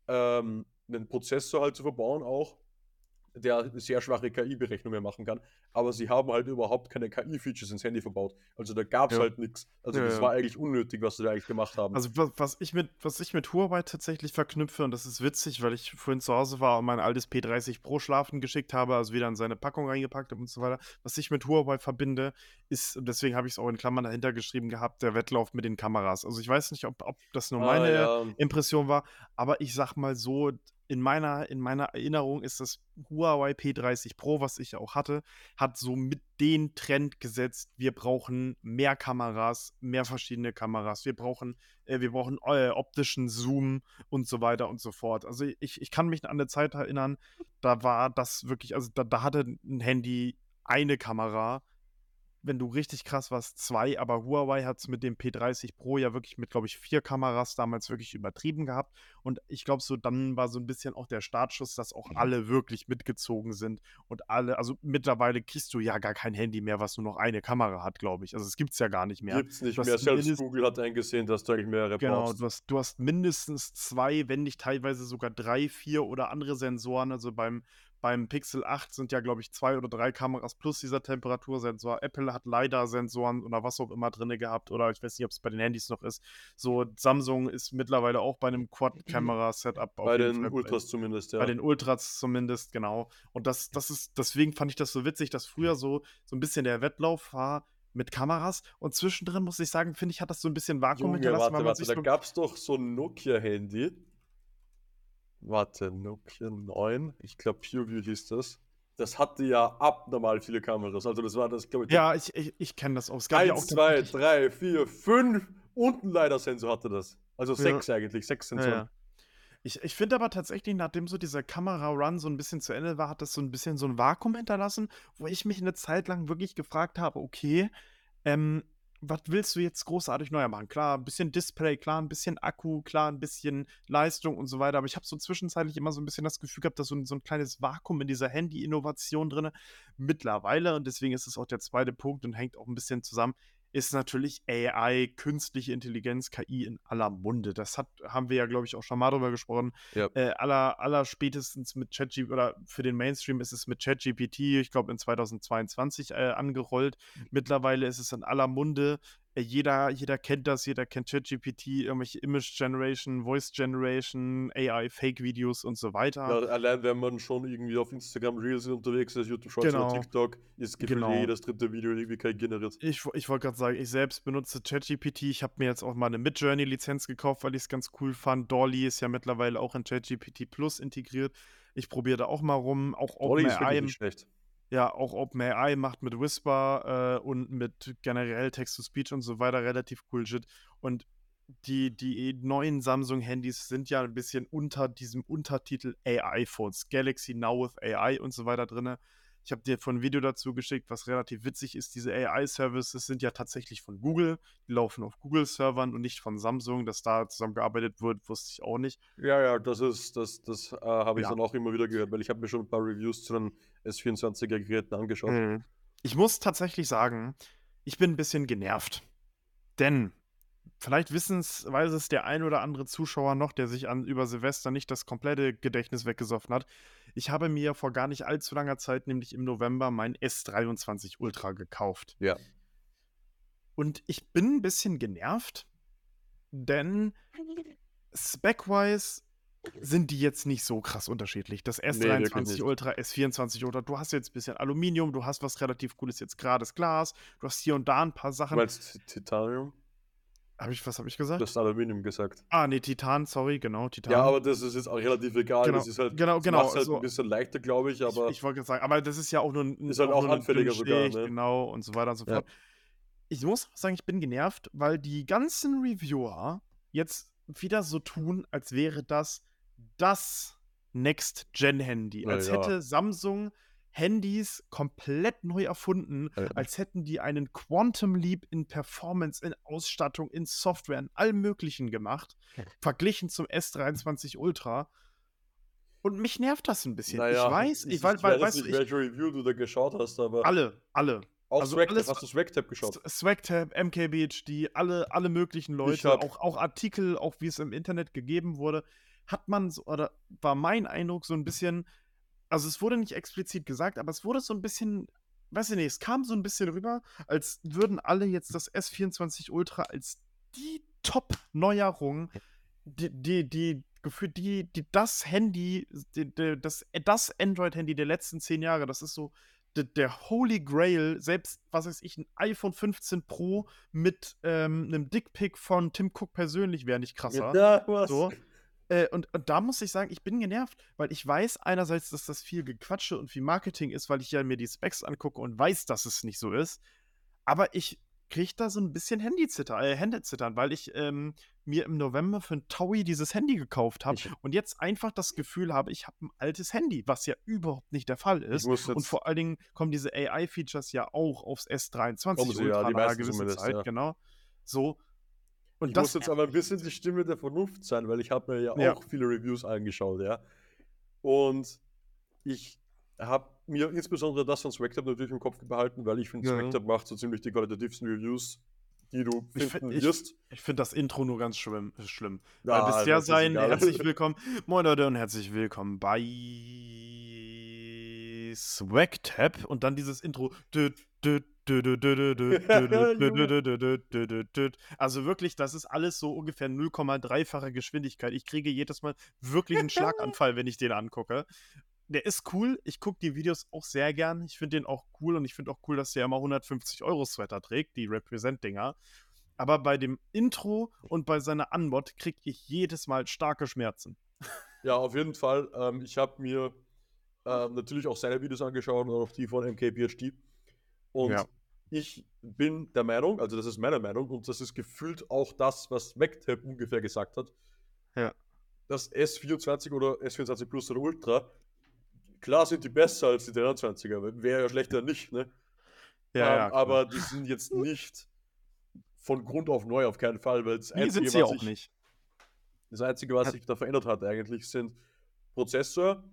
ähm, einen Prozessor halt zu verbauen auch, der sehr schwache KI-Berechnungen machen kann, aber sie haben halt überhaupt keine KI-Features ins Handy verbaut. Also da gab es Ja. halt nichts. Also Ja, das ja. war eigentlich unnötig, was sie da eigentlich gemacht haben. Also was, ich mit, was ich mit Huawei tatsächlich verknüpfe, und das ist witzig, weil ich vorhin zu Hause war und mein altes P30 Pro schlafen geschickt habe, also wieder in seine Packung reingepackt habe und so weiter. Was ich mit Huawei verbinde, ist, und deswegen habe ich es auch in Klammern dahinter geschrieben gehabt, der Wettlauf mit den Kameras. Also ich weiß nicht, ob, ob das nur Ah, meine ja. Impression war, aber ich sag mal so, in meiner, in meiner Erinnerung ist das Huawei P30 Pro, was ich auch hatte, hat so mit den Trend gesetzt, wir brauchen mehr Kameras, mehr verschiedene Kameras, wir brauchen, äh, wir brauchen äh, optischen Zoom und so weiter und so fort. Also ich, ich kann mich an eine Zeit erinnern, da war das wirklich, also da, da hatte ein Handy eine Kamera, wenn du richtig krass warst, zwei, aber Huawei hat es mit dem P30 Pro ja wirklich mit, glaube ich, vier Kameras damals wirklich übertrieben gehabt. Und ich glaube, so dann war so ein bisschen auch der Startschuss, dass auch alle wirklich mitgezogen sind und alle, also mittlerweile kriegst du ja gar kein Handy mehr, was nur noch eine Kamera hat, glaube ich. Also es gibt es ja gar nicht mehr. Gibt's nicht Du hast mehr. Selbst Google hat eingesehen, dass du eigentlich mehrere Genau, brauchst. du hast, du hast mindestens zwei, wenn nicht teilweise sogar drei, vier oder andere Sensoren. Also beim, Beim Pixel 8 sind ja, glaube ich, zwei oder drei Kameras plus dieser Temperatursensor. Apple hat LiDAR-Sensoren oder was auch immer drin gehabt. Oder ich weiß nicht, ob es bei den Handys noch ist. So, Samsung ist mittlerweile auch bei einem Quad-Kamera-Setup. Bei den Fall. Ultras zumindest, ja. Bei den Ultras zumindest, genau. Und das, das ist, deswegen fand ich das so witzig, dass früher so, so ein bisschen der Wettlauf war mit Kameras und zwischendrin muss ich sagen, finde ich, hat das so ein bisschen Vakuum Junge, hinterlassen. Warte, warte, da gab es doch so ein Nokia-Handy. Warte, Nokia 9, ich glaube PureView hieß das. Das hatte ja abnormal viele Kameras. Also das war das, glaube ich. Ja, ich, ich, ich kenne das auch. Es gab 1, ja auch 2, 3, 4, 5 und ein LiDAR-Sensor hatte das. Also sechs ja. eigentlich, sechs Sensoren. Ja, ja. Ich, ich finde aber tatsächlich, nachdem so dieser Kamera-Run so ein bisschen zu Ende war, hat das so ein bisschen so ein Vakuum hinterlassen, wo ich mich eine Zeit lang wirklich gefragt habe, okay, ähm, was willst du jetzt großartig neu machen? Klar, ein bisschen Display, klar, ein bisschen Akku, klar, ein bisschen Leistung und so weiter. Aber ich habe so zwischenzeitlich immer so ein bisschen das Gefühl gehabt, dass so ein, so ein kleines Vakuum in dieser Handy-Innovation drin mittlerweile, und deswegen ist es auch der zweite Punkt und hängt auch ein bisschen zusammen, ist natürlich AI, künstliche Intelligenz, KI in aller Munde. Das hat, haben wir ja, glaube ich, auch schon mal drüber gesprochen. Ja. Äh, aller, aller spätestens mit ChatGPT oder für den Mainstream ist es mit ChatGPT, ich glaube, in 2022 äh, angerollt. Mhm. Mittlerweile ist es in aller Munde. Äh, jeder, jeder kennt das, jeder kennt ChatGPT, irgendwelche Image Generation, Voice Generation, AI, Fake-Videos und so weiter. Ja, allein wenn man schon irgendwie auf Instagram Reels unterwegs ist, YouTube Shorts genau. oder TikTok, ist gefühlt genau. jedes dritte Video irgendwie kein generiert. Ich, ich wollte gerade sagen, ich selbst benutze ChatGPT. Ich habe mir jetzt auch mal eine Midjourney-Lizenz gekauft, weil ich es ganz cool fand. Dolly ist ja mittlerweile auch in ChatGPT Plus integriert. Ich probiere da auch mal rum. Auch Dolly ist wirklich nicht schlecht ja, auch OpenAI macht mit Whisper äh, und mit generell Text-to-Speech und so weiter relativ cool Shit. Und die, die neuen Samsung-Handys sind ja ein bisschen unter diesem Untertitel AI-Phones, Galaxy Now with AI und so weiter drin. Ich habe dir von ein Video dazu geschickt, was relativ witzig ist. Diese AI-Services sind ja tatsächlich von Google. Die laufen auf Google-Servern und nicht von Samsung. Dass da zusammengearbeitet wird, wusste ich auch nicht. Ja, ja, das ist, das, das äh, habe ich ja. dann auch immer wieder gehört, weil ich habe mir schon ein paar Reviews zu den S24er-Geräten angeschaut. Mhm. Ich muss tatsächlich sagen, ich bin ein bisschen genervt. Denn vielleicht wissens, weiß es der ein oder andere Zuschauer noch, der sich an über Silvester nicht das komplette Gedächtnis weggesoffen hat. Ich habe mir vor gar nicht allzu langer Zeit, nämlich im November, mein S23 Ultra gekauft. Ja. Und ich bin ein bisschen genervt, denn spec-wise sind die jetzt nicht so krass unterschiedlich. Das S23 nee, Ultra, S24 Ultra, du hast jetzt ein bisschen Aluminium, du hast was relativ cooles jetzt gerades Glas, du hast hier und da ein paar Sachen. Du meinst Titanium? Hab ich, was habe ich gesagt? Du hast Aluminium gesagt. Ah, nee, Titan, sorry, genau, Titan. Ja, aber das ist jetzt auch relativ egal. Genau, das ist halt, genau, genau. halt so, ein bisschen leichter, glaube ich, aber. Ich, ich wollte sagen, aber das ist ja auch nur ein. Ist halt auch, auch anfälliger sogar, ne? Genau, und so weiter und so fort. Ja. Ich muss sagen, ich bin genervt, weil die ganzen Reviewer jetzt wieder so tun, als wäre das das Next-Gen-Handy. Als ja, hätte Samsung Handys komplett neu erfunden, ja. als hätten die einen Quantum Leap in Performance, in Ausstattung, in Software, in allem Möglichen gemacht, [laughs] verglichen zum S23 Ultra. Und mich nervt das ein bisschen. Naja, ich weiß, ich, ich, weil, weil, weiß nicht, ich, welche Review du da geschaut hast, aber. Alle, alle. Auch also Swagtab, hast du Swagtab geschaut? Swagtab, MKBHD, alle, alle möglichen Leute, auch, auch Artikel, auch wie es im Internet gegeben wurde, hat man, so, oder war mein Eindruck so ein bisschen, also es wurde nicht explizit gesagt, aber es wurde so ein bisschen, weiß ich nicht, es kam so ein bisschen rüber, als würden alle jetzt das S24 Ultra als die Top-Neuerung, die, die, die gefühlt die, die das Handy, die, die, das, das Android-Handy der letzten zehn Jahre, das ist so der, der Holy Grail, selbst, was weiß ich, ein iPhone 15 Pro mit ähm, einem Dickpick von Tim Cook persönlich wäre nicht krasser. Ja, was? So. Äh, und, und da muss ich sagen, ich bin genervt, weil ich weiß einerseits, dass das viel Gequatsche und viel Marketing ist, weil ich ja mir die Specs angucke und weiß, dass es nicht so ist. Aber ich kriege da so ein bisschen Handyzitter, äh, Händezittern, weil ich ähm, mir im November für ein Taui dieses Handy gekauft habe und jetzt einfach das Gefühl habe, ich habe ein altes Handy, was ja überhaupt nicht der Fall ist. Und vor allen Dingen kommen diese AI-Features ja auch aufs S23 Ultra ja, die nach gewisse Zeit, ja. genau. So, und ich das muss jetzt aber ein bisschen die Stimme der Vernunft sein, weil ich habe mir ja, ja auch viele Reviews angeschaut, ja. Und ich habe mir insbesondere das von Swagtab natürlich im Kopf behalten, weil ich finde, ja. Swagtab macht so ziemlich die qualitativsten Reviews, die du finden ich, wirst. Ich, ich finde das Intro nur ganz schlimm. schlimm. Ja, weil bisher sein, herzlich willkommen. Moin Leute und herzlich willkommen bei Swag-Tab und dann dieses Intro. [laughs] Also wirklich, das ist alles so ungefähr 0,3-fache Geschwindigkeit. Ich kriege jedes Mal wirklich einen [laughs] Schlaganfall, wenn ich den angucke. Der ist cool. Ich gucke die Videos auch sehr gern. Ich finde den auch cool und ich finde auch cool, dass der immer 150 Euro Sweater trägt, die Represent-Dinger. Aber bei dem Intro und bei seiner Unmod kriege ich jedes Mal starke Schmerzen. [laughs] Ja, auf jeden Fall. Ähm, ich habe mir ähm, natürlich auch seine Videos angeschaut und auch die von MKBHD. Und ja. ich bin der Meinung, also das ist meine Meinung und das ist gefühlt auch das, was MacTab ungefähr gesagt hat. Ja. Das S24 oder S24 Plus oder Ultra, klar sind die besser als die 23er, wäre ja schlechter nicht, ne? Ja, ähm, ja aber die sind jetzt nicht von Grund auf neu, auf keinen Fall, weil das Einzige, sind sie auch ich, nicht. Das Einzige, was sich da verändert hat, eigentlich sind Prozessor,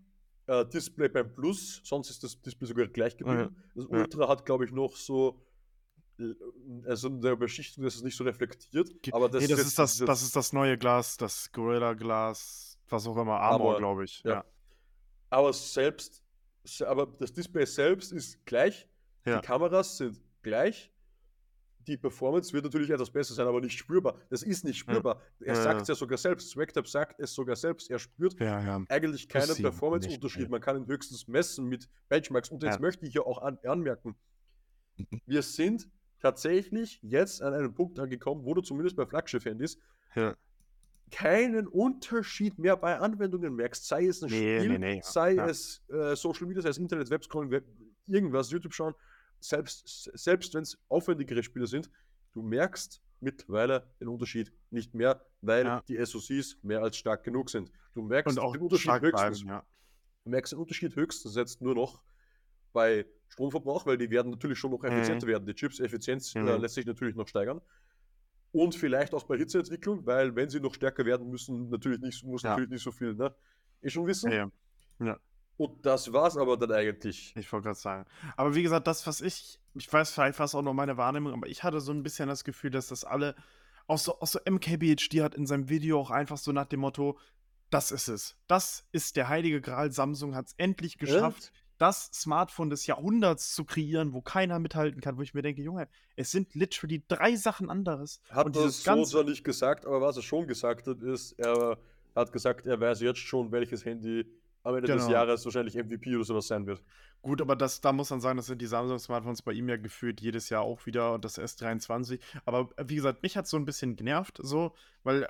äh, Display beim Plus, sonst ist das Display sogar gleich geblieben. Ja. Das Ultra ja. hat, glaube ich, noch so äh, also in der Beschichtung ist es nicht so reflektiert. Aber das, nee, das, ist, das, das ist das neue Glas, das Gorilla Glas, was auch immer, Armor, glaube ich. Ja. ja. Aber selbst, aber das Display selbst ist gleich, ja. die Kameras sind gleich, die Performance wird natürlich etwas besser sein, aber nicht spürbar. Das ist nicht spürbar. Ja. Er ja, sagt es ja. sogar selbst. Swagtab sagt es sogar selbst. Er spürt eigentlich keinen Performance-Unterschied. Man kann ihn höchstens messen mit Benchmarks. Und jetzt möchte ich ja auch an, anmerken, [laughs] wir sind tatsächlich jetzt an einem Punkt angekommen, wo du zumindest bei Flaggschiff-Handys keinen Unterschied mehr bei Anwendungen merkst. Sei es ein nee, Spiel, nee, nee, sei es äh, Social Media, sei es Internet, Webscrolling, Web, irgendwas, YouTube schauen selbst, selbst wenn es aufwendigere Spiele sind, du merkst mittlerweile den Unterschied nicht mehr, weil ja. die SOCs mehr als stark genug sind. Du merkst den Unterschied höchstens. Bleiben, ja. Du merkst den Unterschied höchstens jetzt nur noch bei Stromverbrauch, weil die werden natürlich schon noch effizienter mhm. werden. Die Chips-Effizienz äh, mhm. äh, lässt sich natürlich noch steigern. Und vielleicht auch bei Hitzeentwicklung, weil wenn sie noch stärker werden müssen, natürlich nicht, muss ja. natürlich nicht so viel, ne? Ich schon wissen. Ja. ja. Und das war's aber dann eigentlich. Ich wollte gerade sagen. Aber wie gesagt, das, was ich, ich weiß vielleicht was auch noch meine Wahrnehmung, aber ich hatte so ein bisschen das Gefühl, dass das alle, auch so, auch so MKBHD hat in seinem Video auch einfach so nach dem Motto, das ist es. Das ist der heilige Gral. Samsung hat es endlich geschafft, Echt? das Smartphone des Jahrhunderts zu kreieren, wo keiner mithalten kann, wo ich mir denke, Junge, es sind literally drei Sachen anderes. Hat und das so zwar nicht gesagt, aber was er schon gesagt hat, ist, er hat gesagt, er weiß jetzt schon, welches Handy am Ende genau. des Jahres wahrscheinlich MVP oder sowas sein wird. Gut, aber das, da muss man sagen, das sind die Samsung-Smartphones bei ihm ja gefühlt jedes Jahr auch wieder und das S23. Aber wie gesagt, mich hat es so ein bisschen genervt, so, weil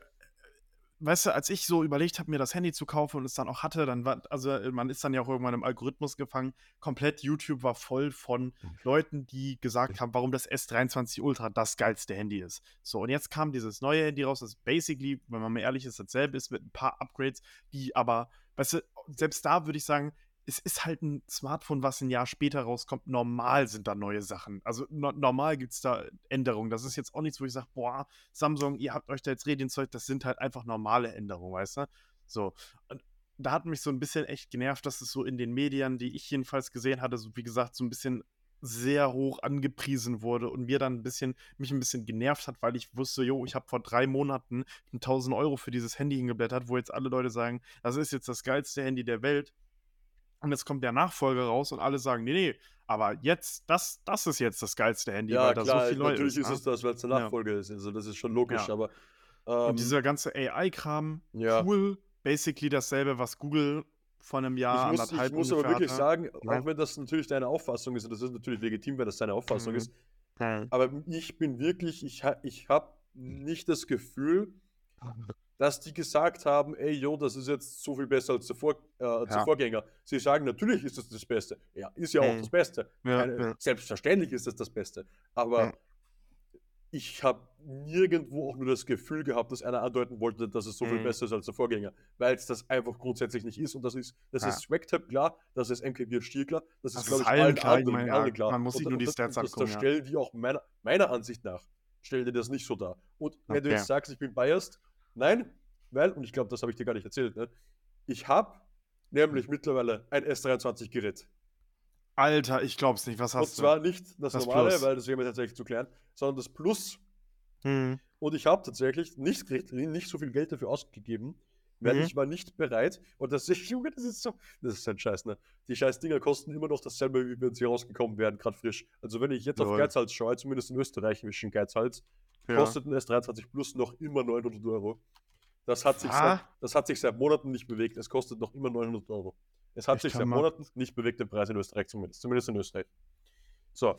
weißt du, als ich so überlegt habe, mir das Handy zu kaufen und es dann auch hatte, dann war, also man ist dann ja auch irgendwann im Algorithmus gefangen. Komplett YouTube war voll von Leuten, die gesagt haben, warum das S23 Ultra das geilste Handy ist. So, und jetzt kam dieses neue Handy raus, das basically, wenn man mal ehrlich ist, dasselbe ist mit ein paar Upgrades, die aber, weißt du, selbst da würde ich sagen, es ist halt ein Smartphone, was ein Jahr später rauskommt. Normal sind da neue Sachen. Also no normal gibt es da Änderungen. Das ist jetzt auch nichts, wo ich sage, boah, Samsung, ihr habt euch da jetzt Redienzeug. Das sind halt einfach normale Änderungen, weißt du? So. Und da hat mich so ein bisschen echt genervt, dass es so in den Medien, die ich jedenfalls gesehen hatte, so wie gesagt, so ein bisschen sehr hoch angepriesen wurde und mir dann ein bisschen, mich ein bisschen genervt hat, weil ich wusste, jo, ich habe vor drei Monaten 1000 Euro für dieses Handy hingeblättert, wo jetzt alle Leute sagen, das ist jetzt das geilste Handy der Welt. Und jetzt kommt der Nachfolger raus und alle sagen, nee, nee, aber jetzt, das, das ist jetzt das geilste Handy, ja, weil da klar, so viel Leute natürlich ist. Ist ne? es das, weil es der Nachfolger ja. ist. Also das ist schon logisch, ja. aber. Ähm, und dieser ganze AI-Kram, ja. cool, basically dasselbe, was Google vor einem Jahr, ich muss, anderthalb Ich muss aber wirklich sagen, auch wenn das natürlich deine Auffassung ist, und das ist natürlich legitim, wenn das deine Auffassung mhm. ist, aber ich bin wirklich, ich, ich habe nicht das Gefühl, dass die gesagt haben, ey, jo, das ist jetzt so viel besser als der, Vor äh, ja. Vorgänger. Sie sagen, natürlich ist das das Beste. Ja, ist ja auch das Beste. Ja, Keine, ja. Selbstverständlich ist das das Beste. Aber ich habe nirgendwo auch nur das Gefühl gehabt, dass einer andeuten wollte, dass es so viel mhm. besser ist als der Vorgänger, weil es das einfach grundsätzlich nicht ist. Und das ist, das ja. ist Swagtab klar, das ist MKB Stier klar, das, das ist, glaube ich, allen klar, anderen, ich allen klar. Man muss sich nur die Stats das, angucken. Das, das stellen die auch meiner, meiner Ansicht nach, stellen die das nicht so dar. Und wenn okay. du jetzt sagst, ich bin biased, Nein, weil, und ich glaube, das habe ich dir gar nicht erzählt, ne? ich habe nämlich mittlerweile ein S23-Gerät. Alter, ich glaube es nicht. Was hast du? Und zwar nicht das, das normale, Plus. weil das wäre mir tatsächlich zu klein, sondern das Plus. Hm. Und ich habe tatsächlich nicht, nicht so viel Geld dafür ausgegeben, weil mhm. ich war nicht bereit. Und das ist, [laughs] Junge, das ist so, das ist ein Scheiß, ne? Die scheiß Dinger kosten immer noch dasselbe, wie wenn sie rausgekommen wären, gerade frisch. Also wenn ich jetzt Lol. auf Geizhals schaue, zumindest in Österreich, zwischen Geizhals, ja. kostet ein S23 Plus noch immer 900 Euro. Das hat, sich seit, das hat sich seit Monaten nicht bewegt. Es kostet noch immer 900 Euro. Es hat ich sich seit Monaten nicht bewegt, der Preis in Österreich zumindest. Zumindest in Österreich. So,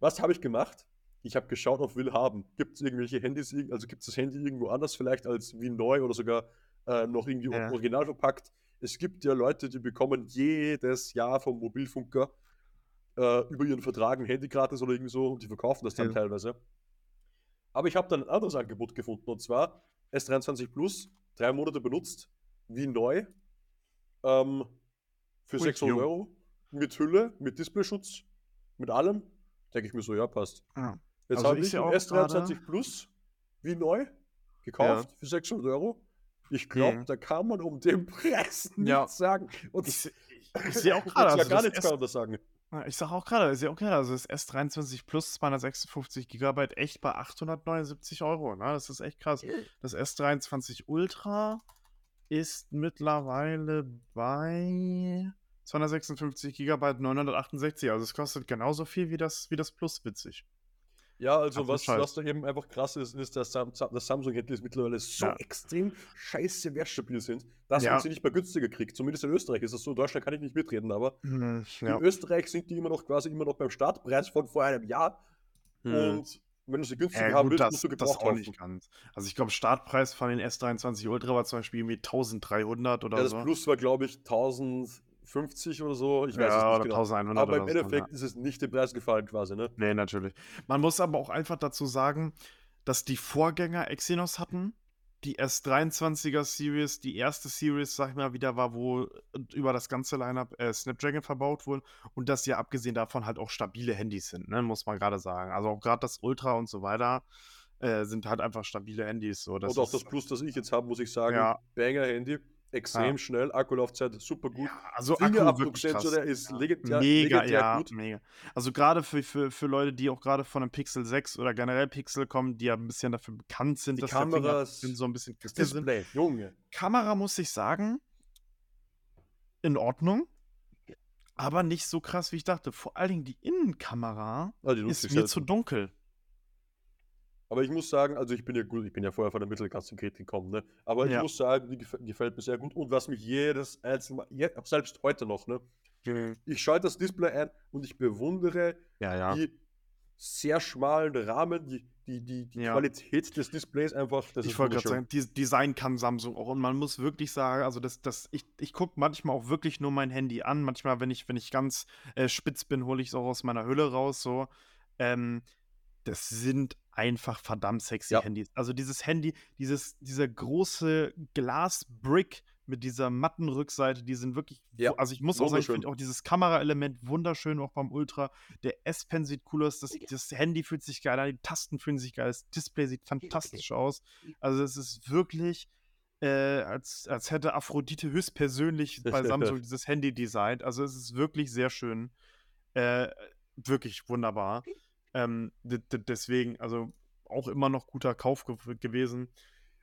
was habe ich gemacht? Ich habe geschaut auf Willhaben. Gibt es irgendwelche Handys, also gibt es das Handy irgendwo anders vielleicht als wie neu oder sogar äh, noch irgendwie ja. original verpackt? Es gibt ja Leute, die bekommen jedes Jahr vom Mobilfunker äh, über ihren Vertrag ein Handy gratis oder irgendwie so und die verkaufen das dann ja. teilweise. Aber ich habe dann ein anderes Angebot gefunden und zwar S23 Plus, drei Monate benutzt, wie neu, ähm, für Ui, 600 Euro, mit Hülle, mit Displayschutz, mit allem. Denke ich mir so, ja, passt. Ja. Jetzt also habe ich den S23 Plus, wie neu, gekauft ja. für 600 Euro. Ich glaube, okay. da kann man um den [laughs] Preis nichts ja. sagen. Und ich, [laughs] ich, ich sehe auch gerade, also gar nichts S sagen. Ich sage auch gerade, ist ja okay, also das S23 Plus 256 GB echt bei 879 Euro. Ne? Das ist echt krass. Das S23 Ultra ist mittlerweile bei 256 GB 968. Also es kostet genauso viel wie das, wie das Plus, witzig. Ja, also was, was da eben einfach krass ist, ist, dass Sam das Samsung-Handys mittlerweile so ja. extrem scheiße wertstabil sind, dass ja. man sie nicht mehr günstiger kriegt. Zumindest in Österreich ist das so. In Deutschland kann ich nicht mitreden, aber hm, ja. in Österreich sind die immer noch quasi immer noch beim Startpreis von vor einem Jahr. Hm. Und wenn du sie günstiger äh, haben willst, musst du gebraucht das auch nicht ganz. Also ich glaube, Startpreis von den S23 Ultra war zum Beispiel irgendwie 1300 oder. Ja, das so. Plus war, glaube ich, 1000 50 oder so. Ich weiß ja, es nicht oder genau. 1100 Aber im Endeffekt so, ja. ist es nicht dem Preis gefallen quasi, ne? Nee, natürlich. Man muss aber auch einfach dazu sagen, dass die Vorgänger Exynos hatten. Die S23er Series, die erste Series, sag ich mal, wieder war, wo über das ganze Lineup äh, Snapdragon verbaut wurde und dass ja abgesehen davon halt auch stabile Handys sind, ne, muss man gerade sagen. Also auch gerade das Ultra und so weiter äh, sind halt einfach stabile Handys. So, und auch das Plus, das ich jetzt habe, muss ich sagen, ja. Banger-Handy extrem ja. schnell, Akkulaufzeit super gut. Ja, also Fingerabdrucksensor, ist ja. legendär, mega, legendär ja, gut. Mega. Also gerade für, für, für Leute, die auch gerade von einem Pixel 6 oder generell Pixel kommen, die ja ein bisschen dafür bekannt sind, die dass Kameras, der so ein bisschen das Display, sind. Junge. Kamera muss ich sagen, in Ordnung. Aber nicht so krass, wie ich dachte. Vor allen Dingen die Innenkamera ah, die ist mir zu dunkel. Aber ich muss sagen, also ich bin ja gut, ich bin ja vorher von der Mittelklasse-Kredit gekommen, ne? Aber ich ja. muss sagen, die gef gefällt mir sehr gut. Und was mich jedes einzelne Mal, je, selbst heute noch, ne? Mhm. Ich schalte das Display ein und ich bewundere ja, ja. die sehr schmalen Rahmen, die, die, die, die Qualität des Displays einfach. ich wollte gerade sagen, die, Design kann Samsung auch. Und man muss wirklich sagen, also das, das, ich, ich gucke manchmal auch wirklich nur mein Handy an. Manchmal, wenn ich, wenn ich ganz äh, spitz bin, hole ich es auch aus meiner Hülle raus. So. Ähm, das sind einfach verdammt sexy ja. Handys. Also dieses Handy, dieses, dieser große Glasbrick mit dieser matten Rückseite, die sind wirklich, ja. also ich muss auch sagen, ich finde auch dieses Kameraelement wunderschön, auch beim Ultra. Der S-Pen sieht cool aus, das, das, Handy fühlt sich geil an, die Tasten fühlen sich geil, das Display sieht fantastisch aus. Also es ist wirklich, äh, als, als hätte Aphrodite höchstpersönlich [laughs] bei Samsung dieses Handy designt. Also es ist wirklich sehr schön. Äh, wirklich wunderbar. Ähm, deswegen, also auch immer noch guter Kauf ge gewesen.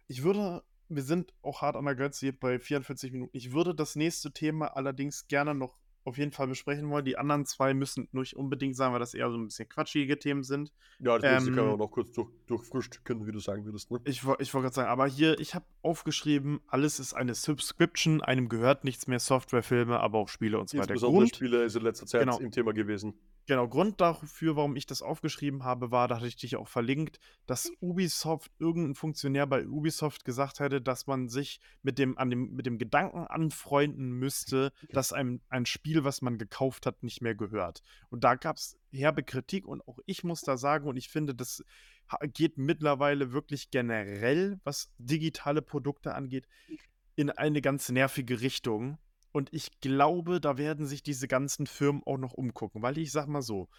Ich würde, wir sind auch hart an der Grenze hier bei 44 Minuten. Ich würde das nächste Thema allerdings gerne noch auf jeden Fall besprechen wollen. Die anderen zwei müssen nicht unbedingt sein, weil das eher so ein bisschen quatschige Themen sind. Ja, das ähm, kann man noch kurz durch, durchfrühstücken, wie du sagen würdest. Ne? Ich, ich wollte gerade sagen, aber hier, ich habe aufgeschrieben, alles ist eine Subscription, einem gehört nichts mehr, Software, Filme, aber auch Spiele und so weiter. Insbesondere Grund, Spiele ist in letzter Zeit genau. im Thema gewesen. Genau, Grund dafür, warum ich das aufgeschrieben habe, war, da hatte ich dich auch verlinkt, dass Ubisoft, irgendein Funktionär bei Ubisoft gesagt hätte, dass man sich mit dem, an dem, mit dem Gedanken anfreunden müsste, dass einem ein Spiel, was man gekauft hat, nicht mehr gehört. Und da gab es herbe Kritik und auch ich muss da sagen, und ich finde, das geht mittlerweile wirklich generell, was digitale Produkte angeht, in eine ganz nervige Richtung und ich glaube, da werden sich diese ganzen Firmen auch noch umgucken, weil ich sag mal so,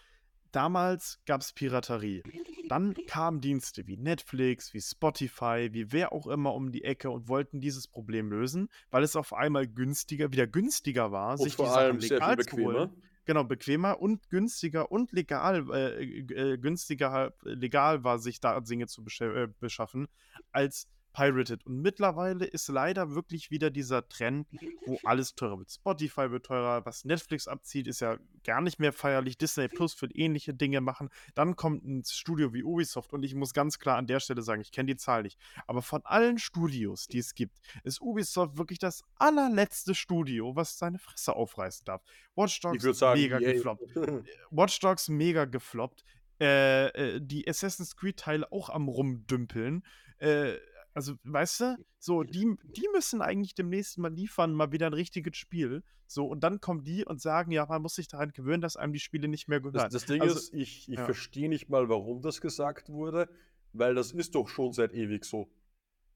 damals gab es Piraterie. Dann kamen Dienste wie Netflix, wie Spotify, wie wer auch immer um die Ecke und wollten dieses Problem lösen, weil es auf einmal günstiger, wieder günstiger war, und sich vor die allem legal sehr viel bequemer. Genau, bequemer und günstiger und legal, äh, äh, günstiger, legal war, sich da Dinge zu besch äh, beschaffen, als pirated. Und mittlerweile ist leider wirklich wieder dieser Trend, wo alles teurer wird. Spotify wird teurer, was Netflix abzieht, ist ja gar nicht mehr feierlich. Disney Plus wird ähnliche Dinge machen. Dann kommt ein Studio wie Ubisoft und ich muss ganz klar an der Stelle sagen, ich kenne die Zahl nicht. Aber von allen Studios, die es gibt, ist Ubisoft wirklich das allerletzte Studio, was seine Fresse aufreißen darf. Watch Dogs sagen, mega yeah. gefloppt. [laughs] Watch Dogs mega gefloppt. Äh, äh, die Assassin's Creed-Teile auch am Rumdümpeln. Äh, also, weißt du, so, die, die müssen eigentlich demnächst mal liefern, mal wieder ein richtiges Spiel. So, und dann kommen die und sagen, ja, man muss sich daran gewöhnen, dass einem die Spiele nicht mehr gehören. Das, das Ding also, ist, ich, ich ja. verstehe nicht mal, warum das gesagt wurde, weil das ist doch schon seit ewig so.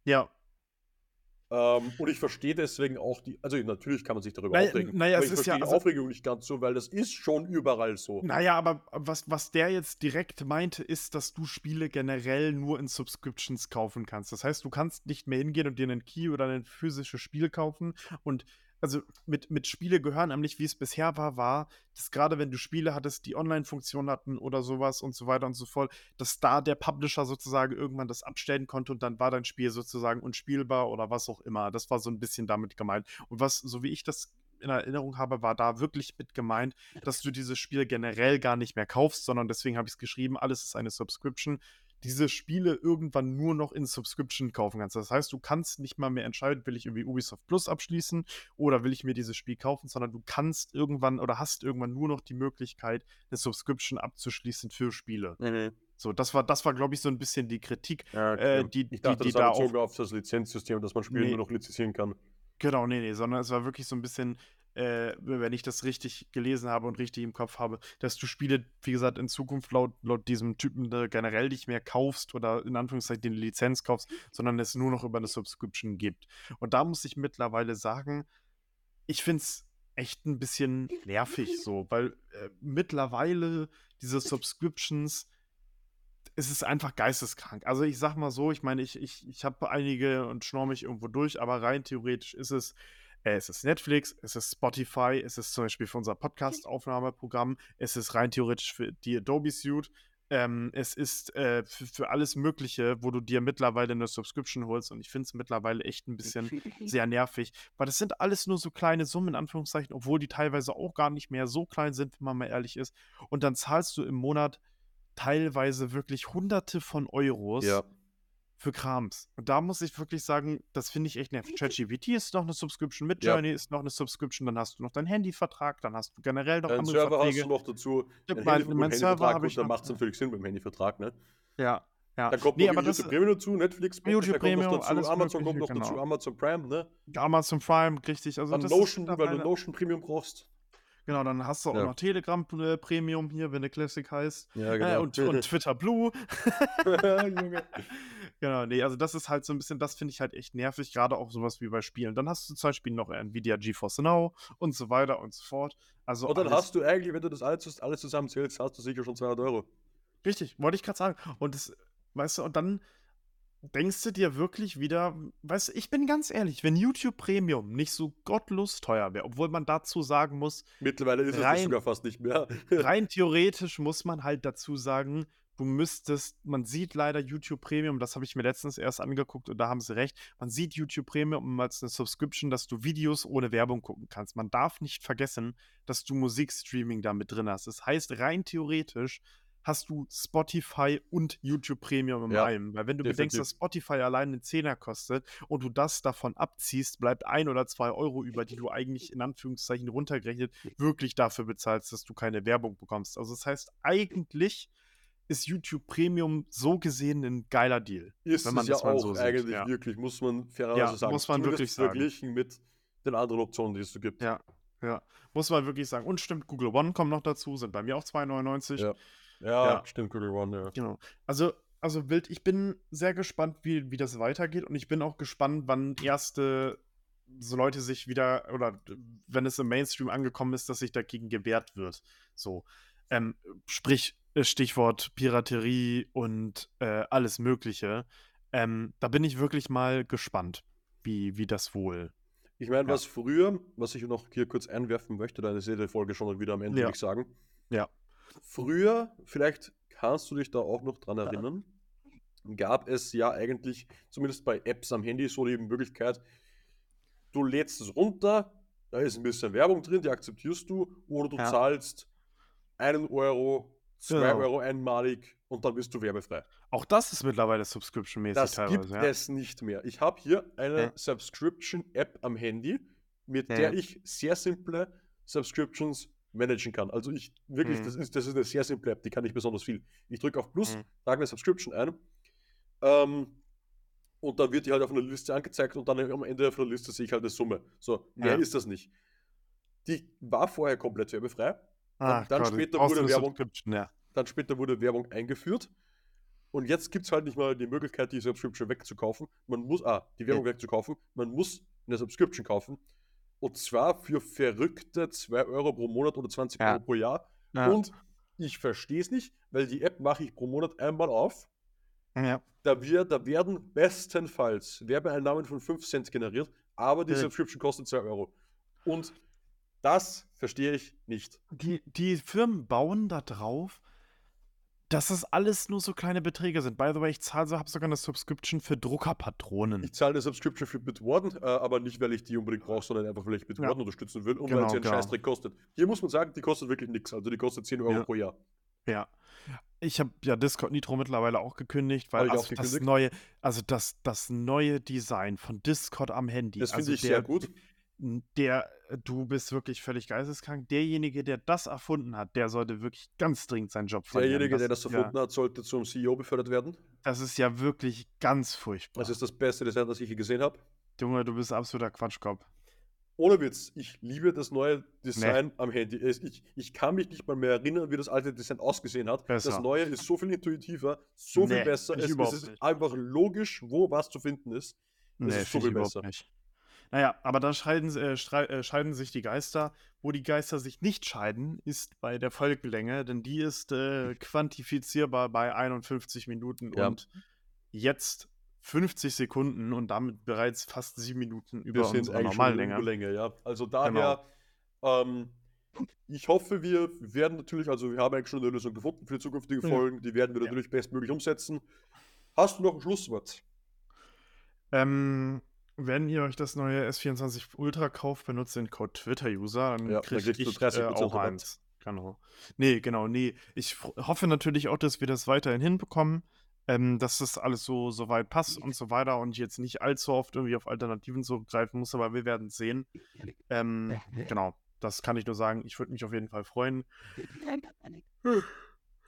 Ja, ähm, und ich verstehe deswegen auch die, also natürlich kann man sich darüber naja, aufregen, naja, aber ich verstehe ja, die also, Aufregung nicht ganz so, weil das ist schon überall so. Naja, aber was, was der jetzt direkt meinte, ist, dass du Spiele generell nur in Subscriptions kaufen kannst. Das heißt, du kannst nicht mehr hingehen und dir einen Key oder ein physisches Spiel kaufen und also mit, mit Spiele gehören nämlich, wie es bisher war, war, dass gerade wenn du Spiele hattest, die Online-Funktion hatten oder sowas und so weiter und so fort, dass da der Publisher sozusagen irgendwann das abstellen konnte und dann war dein Spiel sozusagen unspielbar oder was auch immer. Das war so ein bisschen damit gemeint. Und was, so wie ich das in Erinnerung habe, war da wirklich mit gemeint, dass du dieses Spiel generell gar nicht mehr kaufst, sondern deswegen habe ich es geschrieben, alles ist eine Subscription diese Spiele irgendwann nur noch in Subscription kaufen kannst. Das heißt, du kannst nicht mal mehr entscheiden, will ich irgendwie Ubisoft Plus abschließen oder will ich mir dieses Spiel kaufen, sondern du kannst irgendwann oder hast irgendwann nur noch die Möglichkeit, eine Subscription abzuschließen für Spiele. Nee, So, das war, das war, glaube ich, so ein bisschen die Kritik, ja, okay. äh, die, ich dachte, die, die das da auch auf das Lizenzsystem, dass man Spiele nee. nur noch lizenzieren kann. Genau, nee, nee, sondern es war wirklich so ein bisschen, äh, wenn ich das richtig gelesen habe und richtig im Kopf habe, dass du Spiele, wie gesagt, in Zukunft laut, laut diesem Typen generell nicht mehr kaufst oder in Anführungszeichen die Lizenz kaufst, sondern es nur noch über eine Subscription gibt. Und da muss ich mittlerweile sagen, ich finde es echt ein bisschen nervig so, weil äh, mittlerweile diese Subscriptions es ist einfach geisteskrank. Also ich sag mal so, ich meine, ich, ich, ich habe einige und schnorre mich irgendwo durch, aber rein theoretisch ist es äh, es ist Netflix, es ist Spotify, es ist zum Beispiel für unser Podcast-Aufnahmeprogramm, es ist rein theoretisch für die Adobe Suite, ähm, es ist äh, für, für, alles Mögliche, wo du dir mittlerweile eine Subscription holst. Und ich finde es mittlerweile echt ein bisschen sehr nervig, weil das sind alles nur so kleine Summen, in Anführungszeichen, obwohl die teilweise auch gar nicht mehr so klein sind, wenn man mal ehrlich ist. Und dann zahlst du im Monat teilweise wirklich Hunderte von Euros. Ja für Krams. Und da muss ich wirklich sagen, das finde ich echt nervig. ChatGPT ist noch eine Subscription, mit Journey ja. ist noch eine Subscription, dann hast du noch deinen Handyvertrag, dann hast du generell noch Dein andere Server Verträge. hast du noch dazu. Ja, mein, mein Server habe ich Dann macht es natürlich Sinn beim Handyvertrag, ne? Ja, ja. Dann kommt nee, noch YouTube Premium dazu, Netflix, YouTube Premium, dazu, alles Amazon mögliche, kommt noch genau. dazu, Amazon Prime, ne? Amazon Prime, richtig. Also dann Notion, weil du Notion Premium brauchst. Genau, dann hast du auch ja. noch Telegram äh, Premium hier, wenn der Classic heißt. Ja, genau. Äh, und, und, Twitter Blue. [laughs] [laughs] genau, nee, also das ist halt so ein bisschen, das finde ich halt echt nervig, gerade auch sowas wie bei Spielen. Dann hast du zum Beispiel noch Nvidia GeForce Now und so weiter und so fort. Also und dann hast du eigentlich, wenn du das alles, alles zusammenzählst, hast du sicher schon 200 Euro. Richtig, wollte ich gerade sagen. Und das, weißt du, und dann denkst du dir wirklich wieder, weißt du, ich bin ganz ehrlich, wenn YouTube Premium nicht so gottlos teuer wäre, obwohl man dazu sagen muss, mittlerweile ist rein, es sogar fast nicht mehr. [laughs] rein theoretisch muss man halt dazu sagen, du müsstest, man sieht leider YouTube Premium, das habe ich mir letztens erst angeguckt und da haben sie recht, man sieht YouTube Premium als eine Subscription, dass du Videos ohne Werbung gucken kannst. Man darf nicht vergessen, dass du Musikstreaming da mit drin hast. Das heißt, rein theoretisch hast du Spotify und YouTube Premium in ja, einem. Weil wenn du definitiv. bedenkst, dass Spotify allein einen Zehner kostet und du das davon abziehst, bleibt ein oder zwei Euro über, die du eigentlich in Anführungszeichen runtergerechnet wirklich dafür bezahlst, dass du keine Werbung bekommst. Also das heißt, eigentlich ist YouTube Premium so gesehen ein geiler Deal. Ist wenn man es ja auch so eigentlich ja. wirklich, muss man fairerweise ja, sagen. Muss man wirklich sagen. Verglichen mit den anderen Optionen, die es so gibt. Ja, ja. Muss man wirklich sagen. Und stimmt, Google One kommt noch dazu, sind bei mir auch 2,99. Ja. Ja, ja. stimmt, Google One, ja. Genau. Also, also wild, ich bin sehr gespannt, wie, wie das weitergeht und ich bin auch gespannt, wann erste so Leute sich wieder, oder wenn es im Mainstream angekommen ist, dass sich dagegen gewehrt wird. So. Ähm, sprich, Stichwort Piraterie und äh, alles Mögliche. Ähm, da bin ich wirklich mal gespannt, wie, wie das wohl. Ich meine, ja. was früher, was ich noch hier kurz einwerfen möchte, da ist die Folge schon wieder am Ende, ja. würde ich sagen. Ja. Früher, vielleicht kannst du dich da auch noch dran erinnern, gab es ja eigentlich, zumindest bei Apps am Handy, so die Möglichkeit, du lädst es runter, da ist ein bisschen Werbung drin, die akzeptierst du, oder du ja. zahlst einen Euro, zwei genau. Euro einmalig und dann bist du werbefrei. Auch das ist mittlerweile Subscription-mäßig das teilweise. Das gibt ja. es nicht mehr. Ich habe hier eine ja. Subscription-App am Handy, mit der ich sehr simple Subscriptions managen kann. Also ich wirklich, mhm. das, ist, das ist eine sehr simple App, die kann ich besonders viel. Ich drücke auf Plus, mhm. trage eine Subscription ein ähm, und dann wird die halt auf einer Liste angezeigt und dann am Ende auf einer Liste sehe ich halt eine Summe. So, mehr ja. ist das nicht. Die war vorher komplett werbefrei. Ah, dann, später wurde Werbung, ja. dann später wurde Werbung eingeführt. Und jetzt gibt es halt nicht mal die Möglichkeit, die Subscription wegzukaufen. Man muss, ah, die Werbung ja. wegzukaufen. Man muss eine Subscription kaufen. Und zwar für verrückte 2 Euro pro Monat oder 20 ja. Euro pro Jahr. Ja. Und ich verstehe es nicht, weil die App mache ich pro Monat einmal auf. Ja. Da, wir, da werden bestenfalls Werbeeinnahmen von 5 Cent generiert, aber die Subscription kostet 2 Euro. Und das verstehe ich nicht. Die, die Firmen bauen da drauf, dass das alles nur so kleine Beträge sind. By the way, ich zahle so, habe sogar eine Subscription für Druckerpatronen. Ich zahle eine Subscription für Bitwarden, äh, aber nicht, weil ich die unbedingt brauche, sondern einfach, weil ich Bitwarden ja. unterstützen will und genau, weil sie einen genau. Scheißdreck kostet. Hier muss man sagen, die kostet wirklich nichts. Also die kostet 10 Euro ja. pro Jahr. Ja. Ich habe ja Discord Nitro mittlerweile auch gekündigt, weil also das neue, also das, das neue Design von Discord am Handy. Das finde also ich der, sehr gut der, äh, du bist wirklich völlig geisteskrank. Derjenige, der das erfunden hat, der sollte wirklich ganz dringend seinen Job verlieren. Derjenige, das der das erfunden ja, hat, sollte zum CEO befördert werden. Das ist ja wirklich ganz furchtbar. Das ist das beste Design, das ich je gesehen habe. Junge, du bist absoluter Quatschkopf. Ohne Witz, ich liebe das neue Design nee. am Handy. Ich, ich kann mich nicht mal mehr erinnern, wie das alte Design ausgesehen hat. Besser. Das neue ist so viel intuitiver, so nee, viel besser. Es, es ist nicht. einfach logisch, wo was zu finden ist. Es nee, ist so viel besser. Nicht. Naja, aber da scheiden, äh, äh, scheiden sich die Geister. Wo die Geister sich nicht scheiden, ist bei der Folgelänge, denn die ist äh, [laughs] quantifizierbar bei 51 Minuten ja. und jetzt 50 Sekunden und damit bereits fast sieben Minuten über Wir unsere Normallänge. Länge, ja. Also daher, genau. ähm, ich hoffe, wir werden natürlich, also wir haben eigentlich schon eine Lösung gefunden für die zukünftigen Folgen, die werden wir ja. natürlich bestmöglich umsetzen. Hast du noch ein Schlusswort? Ähm, wenn ihr euch das neue S24 Ultra kauft, benutzt den Code Twitter-User, dann ja, kriegt dann ich äh, auch eins. Genau. Nee, genau, nee. Ich hoffe natürlich auch, dass wir das weiterhin hinbekommen, ähm, dass das alles so, so weit passt und so weiter und ich jetzt nicht allzu oft irgendwie auf Alternativen zurückgreifen muss, aber wir werden sehen. Ähm, [laughs] genau, das kann ich nur sagen. Ich würde mich auf jeden Fall freuen.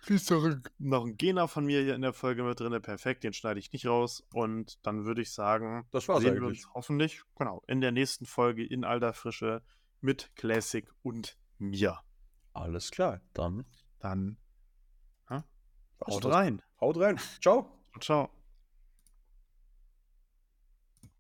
Kriegst du noch ein Gena von mir hier in der Folge mit drin. Perfekt, den schneide ich nicht raus. Und dann würde ich sagen, das war's sehen eigentlich. wir uns hoffentlich, genau, in der nächsten Folge in alter Frische mit Classic und mir. Alles klar, dann. Dann. Ja, haut rein. Haut rein. Ciao. Ciao.